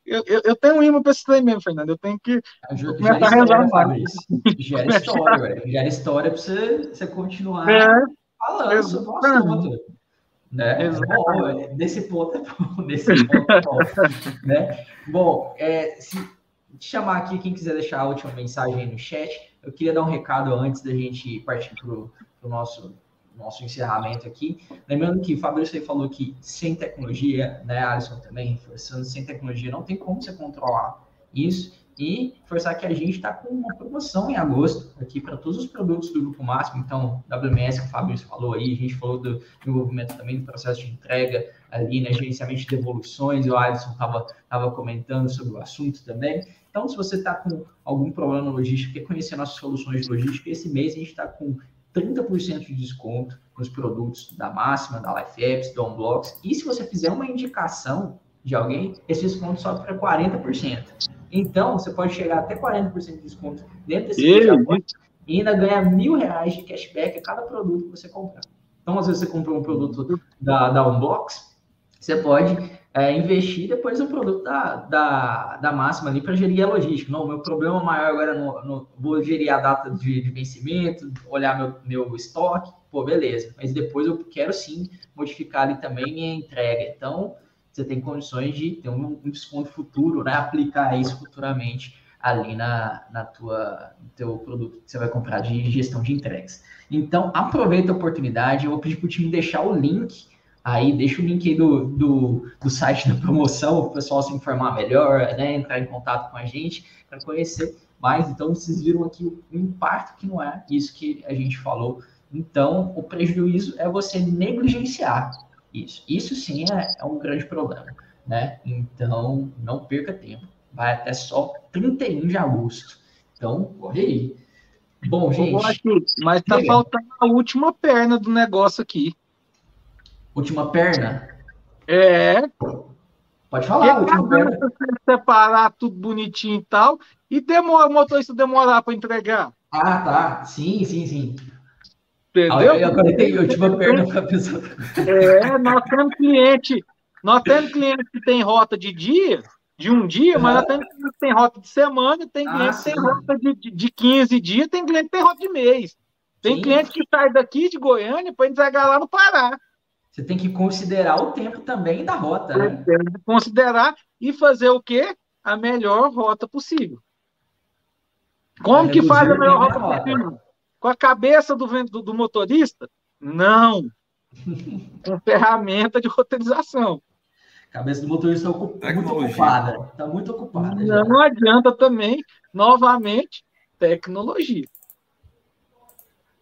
eu, eu, eu tenho um imã para esse trem mesmo, Fernando, eu tenho que começar a rezar mais. Gera história, gera história para você, você continuar é, falando sobre o assunto. Né? Bom, nesse ponto é bom, nesse ponto é bom. né? Bom, é, se chamar aqui quem quiser deixar a última mensagem aí no chat, eu queria dar um recado antes da gente partir para o nosso nosso encerramento aqui. Lembrando que o Fabrício falou que sem tecnologia, né, Alisson também reforçando, sem tecnologia não tem como você controlar isso e forçar que a gente está com uma promoção em agosto aqui para todos os produtos do Grupo Máximo. Então, WMS, que o Fabrício falou aí, a gente falou do desenvolvimento também do processo de entrega ali, né, gerenciamento de devoluções, o Alisson estava tava comentando sobre o assunto também. Então, se você está com algum problema no logística, quer conhecer nossas soluções de logística, esse mês a gente está com 30% de desconto nos produtos da Máxima, da Life Apps, da OnBlocks. E se você fizer uma indicação de alguém, esse desconto sobe para 40%. Então, você pode chegar até 40% de desconto dentro desse e ainda ganhar mil reais de cashback a cada produto que você comprar. Então, às vezes você comprou um produto da, da Unbox, você pode é, investir depois no produto da, da, da máxima ali para gerir a logística. Não, meu problema maior agora é no, no vou gerir a data de, de, vencimento, olhar meu, meu estoque, pô, beleza. Mas depois eu quero sim modificar ali também minha entrega. Então, você tem condições de ter um, um desconto futuro, né? Aplicar isso futuramente ali na, na tua, no teu produto que você vai comprar de gestão de entregas. Então, aproveita a oportunidade. Eu vou pedir para o time deixar o link aí, deixa o link aí do, do, do site da promoção, para o pessoal se informar melhor, né? Entrar em contato com a gente para conhecer mais. Então, vocês viram aqui o impacto que não é isso que a gente falou. Então, o prejuízo é você negligenciar Isso, isso sim é, é um grande problema, né? Então, não perca tempo. Vai até só 31 de agosto. Então, corre aí. Bom, gente. Aqui, mas tá faltando a última perna do negócio aqui. Última perna? É. Pode falar, última perna. Separar tudo bonitinho e tal. E demora, o motorista demorar para entregar. Ah, tá. Sim, sim, sim. Entendeu? Ah, agora tem última perna para a pessoa. É, nós temos cliente. Nós temos cliente que tem rota de dia de um dia, mas tem cliente que tem rota de semana, tem ah, cliente ah, que tem rota de, de, de 15 dias, tem cliente que tem rota de mês. Tem sim. cliente que sai daqui de Goiânia para entregar lá no Pará. Você tem que considerar o tempo também da rota, né? Tem que considerar e fazer o quê? A melhor rota possível. Como que faz a melhor rota possível? Com a cabeça do, do, do motorista? Não. Com ferramenta de roteirização. Cabeça do motorista está muito ocupada. Está muito ocupada. Não adianta também, novamente, tecnologia.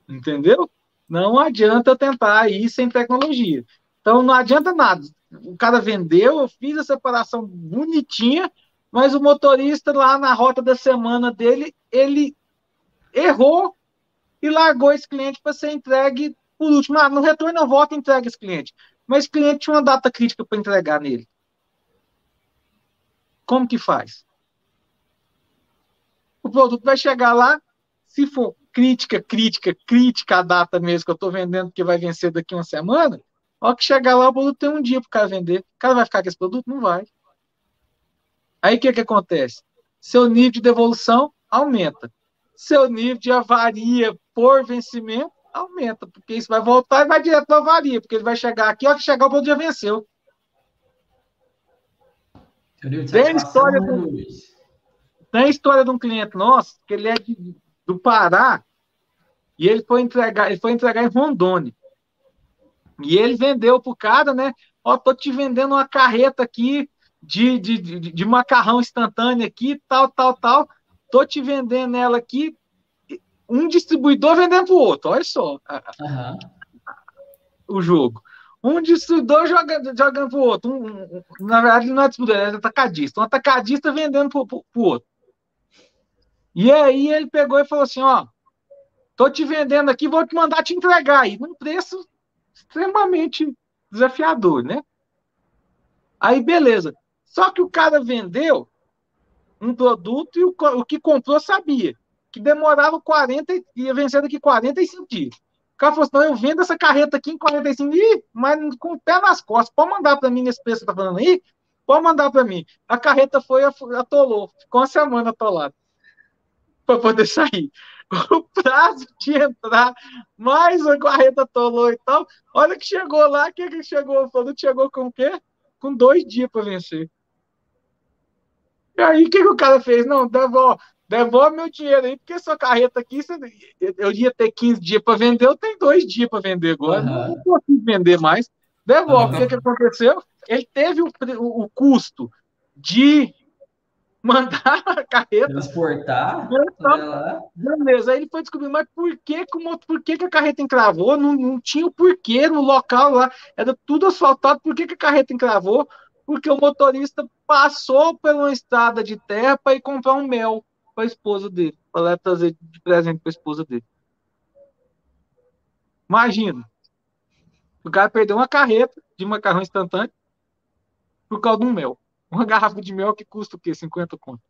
Entendeu? Não adianta tentar ir sem tecnologia. Então não adianta nada. O cara vendeu, eu fiz a separação bonitinha, mas o motorista lá na rota da semana dele, ele errou e largou esse cliente para ser entregue por último. Ah, no retorno eu volto e entrega esse cliente mas o cliente tinha uma data crítica para entregar nele. Como que faz? O produto vai chegar lá, se for crítica, crítica, crítica a data mesmo que eu estou vendendo, que vai vencer daqui uma semana, ó que chegar lá, o produto tem um dia para o cara vender. O cara vai ficar com esse produto? Não vai. Aí o que, que acontece? Seu nível de devolução aumenta. Seu nível de avaria por vencimento aumenta, porque isso vai voltar e vai direto para avaria, porque ele vai chegar aqui, ó, que chegar o produto já venceu. Tem história do, tem história de um cliente nosso, que ele é de, do Pará, e ele foi entregar, ele foi entregar em Rondônia. E ele vendeu pro cara, né? Ó, tô te vendendo uma carreta aqui de, de, de, de macarrão instantâneo aqui, tal, tal, tal. Tô te vendendo ela aqui um distribuidor vendendo para o outro. Olha só uhum. o jogo. Um distribuidor jogando, jogando para o outro. Um, um, na verdade, não é distribuidor, é atacadista. Um atacadista vendendo para o outro. E aí ele pegou e falou assim: ó, tô te vendendo aqui, vou te mandar te entregar aí, num preço extremamente desafiador, né? Aí, beleza. Só que o cara vendeu um produto e o, o que comprou sabia que demorava 40, ia vencer daqui 45 dias. O cara falou assim: não, eu vendo essa carreta aqui em 45 dias, mas com o pé nas costas. Pode mandar para mim nesse preço que tá falando aí? Pode mandar para mim. A carreta foi, atolou. Ficou uma semana atolada para poder sair. O prazo de entrar, mais a carreta atolou e tal. Olha que chegou lá, o que, que chegou? Produto chegou com o quê? Com dois dias para vencer. E aí, o que, que o cara fez? Não, devolve, devolve meu dinheiro aí, porque sua carreta aqui, eu ia ter 15 dias para vender, eu tenho dois dias para vender agora, uhum. não consigo vender mais. Devolve. Uhum. O que, que aconteceu? Ele teve o, o, custo de mandar a carreta. Transportar. Beleza. Aí ele foi descobrir, mas por que, como, por que, que a carreta encravou? Não, não tinha o porquê no local lá. Era tudo asfaltado. Por que, que a carreta encravou? Porque o motorista passou por uma estrada de terra para ir comprar um mel para a esposa dele, para trazer de presente para a esposa dele. Imagina. O cara perdeu uma carreta de macarrão instantâneo por causa de um mel. Uma garrafa de mel que custa o quê? 50 conto.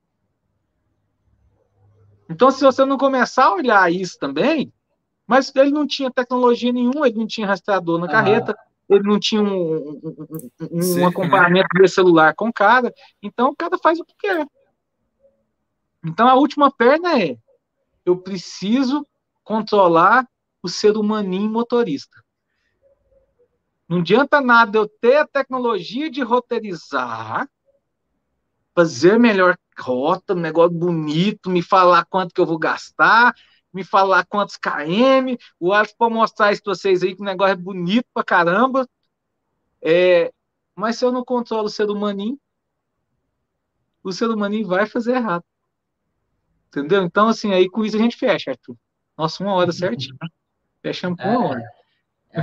Então, se você não começar a olhar isso também, mas ele não tinha tecnologia nenhuma, ele não tinha rastreador na carreta, ele não tinha um, um, um, né? acompanhamento de celular com o cara, então o cara faz o que quer. Então a última perna é: eu preciso controlar o ser humaninho motorista. Não adianta nada eu ter a tecnologia de roteirizar, fazer melhor rota, um negócio bonito, me falar quanto que eu vou gastar, me falar quantos KM, o Alex pode mostrar isso para vocês aí, que o negócio é bonito pra caramba. É, mas se eu não controlo o ser humaninho, o ser humaninho vai fazer errado. Entendeu? Então, assim, aí com isso a gente fecha, Arthur. Nossa, uma hora certinho. Fechamos por uma hora. É,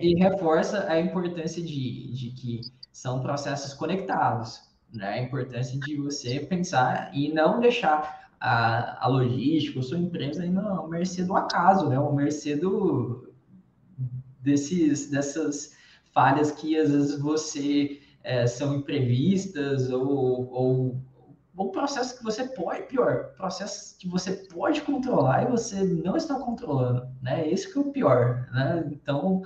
e, e, reforça a importância de, de que são processos conectados, né? A importância de você pensar e não deixar a, a logística, a sua empresa aí na mercê do acaso, né? Ou mercê do, desses, dessas falhas que às vezes você é, são imprevistas ou, ou, ou processos que você pode, pior, processos que você pode controlar e você não está controlando, né? Esse que é o pior, né? Então,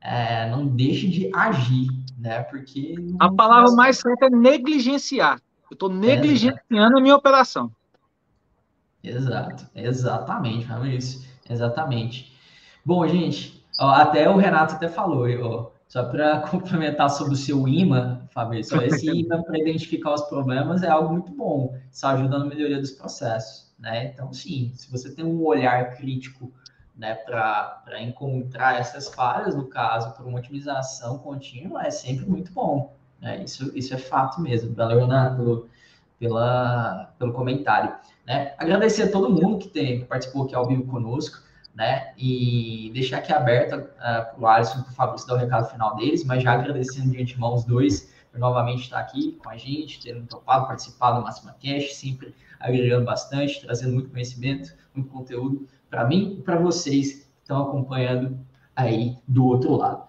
é, não deixe de agir, né? Porque... A palavra mais certa é negligenciar. Eu estou negligenciando é, a minha operação. Exato, exatamente, Fabrício, exatamente. Bom, gente, ó, até o Renato até falou, ó, só para complementar sobre o seu imã, Fabrício, esse imã para identificar os problemas é algo muito bom, isso ajuda na melhoria dos processos, né? Então, sim, se você tem um olhar crítico né, para encontrar essas falhas, no caso, por uma otimização contínua, é sempre muito bom. Né? Isso, isso é fato mesmo. Valeu, Renato, pela, pelo comentário. Né? Agradecer a todo mundo que, tem, que participou aqui ao vivo conosco, né? E deixar aqui aberto uh, para o Alisson e para o Fabrício dar o recado final deles, mas já agradecendo de antemão os dois por novamente estar aqui com a gente, terem topado participar do Máxima Cash, sempre agregando bastante, trazendo muito conhecimento, muito conteúdo para mim e para vocês que estão acompanhando aí do outro lado.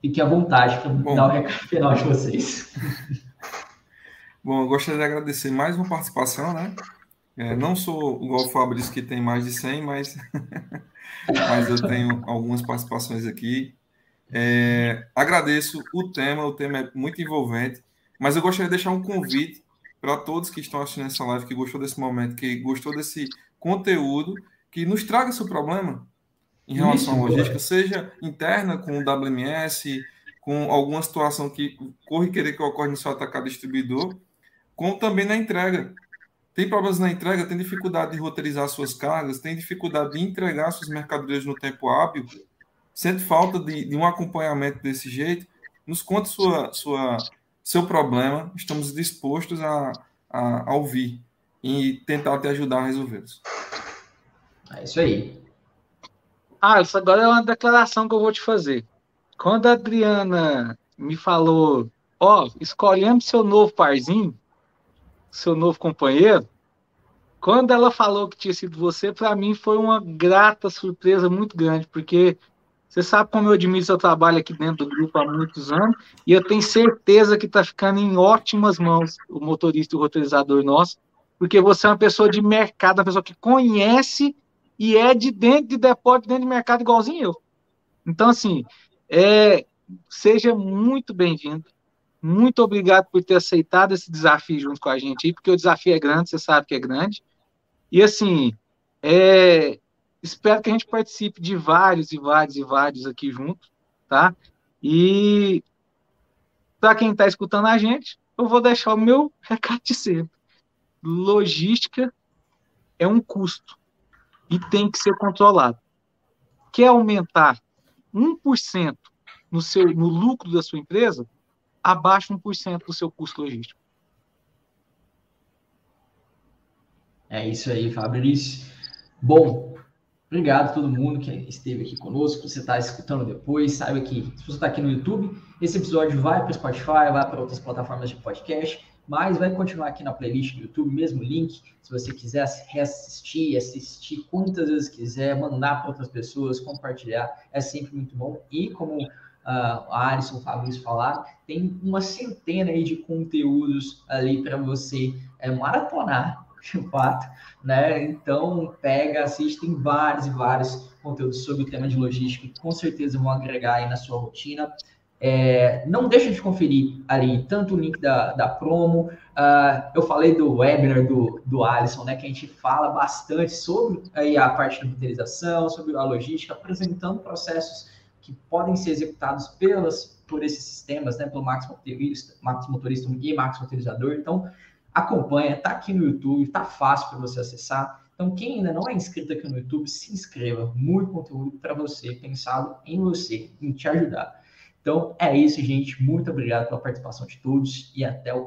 Fique à vontade para dar o recado final de vocês. Bom, eu gostaria de agradecer mais uma participação, né? É, não sou igual o Fabrício, que tem mais de 100, mas, mas eu tenho algumas participações aqui. É, agradeço o tema, o tema é muito envolvente, mas eu gostaria de deixar um convite para todos que estão assistindo essa live, que gostou desse momento, que gostou desse conteúdo, que nos traga seu problema em relação à logística, seja interna com o WMS, com alguma situação que corre querer que ocorra no seu atacado distribuidor, como também na entrega. Tem problemas na entrega, tem dificuldade de roteirizar suas cargas, tem dificuldade de entregar suas mercadorias no tempo hábil, sente falta de, de um acompanhamento desse jeito, nos conte sua, sua, seu problema, estamos dispostos a, a, a ouvir e tentar te ajudar a resolvê-los. É isso aí. Ah, isso agora é uma declaração que eu vou te fazer. Quando a Adriana me falou, ó, oh, escolhemos seu novo parzinho, seu novo companheiro, quando ela falou que tinha sido você, para mim foi uma grata surpresa muito grande, porque você sabe como eu admiro seu trabalho aqui dentro do grupo há muitos anos, e eu tenho certeza que está ficando em ótimas mãos o motorista e o roteirizador nosso, porque você é uma pessoa de mercado, uma pessoa que conhece e é de dentro de depósito, dentro de mercado, igualzinho eu. Então, assim, é, seja muito bem-vindo. Muito obrigado por ter aceitado esse desafio junto com a gente aí, porque o desafio é grande, você sabe que é grande. E assim, é, espero que a gente participe de vários e vários e vários aqui juntos, tá? E para quem está escutando a gente, eu vou deixar o meu recado de sempre. Logística é um custo e tem que ser controlado. Quer aumentar 1% no, seu, no lucro da sua empresa? Abaixo 1% do seu custo logístico. É isso aí, Fabrício. Bom, obrigado a todo mundo que esteve aqui conosco. Você está escutando depois, saiba que se você está aqui no YouTube, esse episódio vai para o Spotify, vai para outras plataformas de podcast, mas vai continuar aqui na playlist do YouTube, mesmo link. Se você quiser reassistir, assistir quantas vezes quiser, mandar para outras pessoas, compartilhar, é sempre muito bom. E como uh, Alisson, Fabrício falaram, tem uma centena aí de conteúdos ali para você é, maratonar, de fato, né? Então, pega, assiste, tem vários e vários conteúdos sobre o tema de logística que com certeza vão agregar aí na sua rotina. É, não deixa de conferir ali tanto o link da, da promo. Uh, eu falei do webinar do, do Alisson, né? Que a gente fala bastante sobre aí, a parte da roteirização, sobre a logística, apresentando processos que podem ser executados pelas, por esses sistemas, né, pelo Max Motorista, Max Motorista e Max Motorizador. Então, acompanha, tá aqui no YouTube, tá fácil para você acessar. Então, quem ainda não é inscrito aqui no YouTube, se inscreva. Muito conteúdo para você, pensado em você, em te ajudar. Então, é isso, gente. Muito obrigado pela participação de todos e até o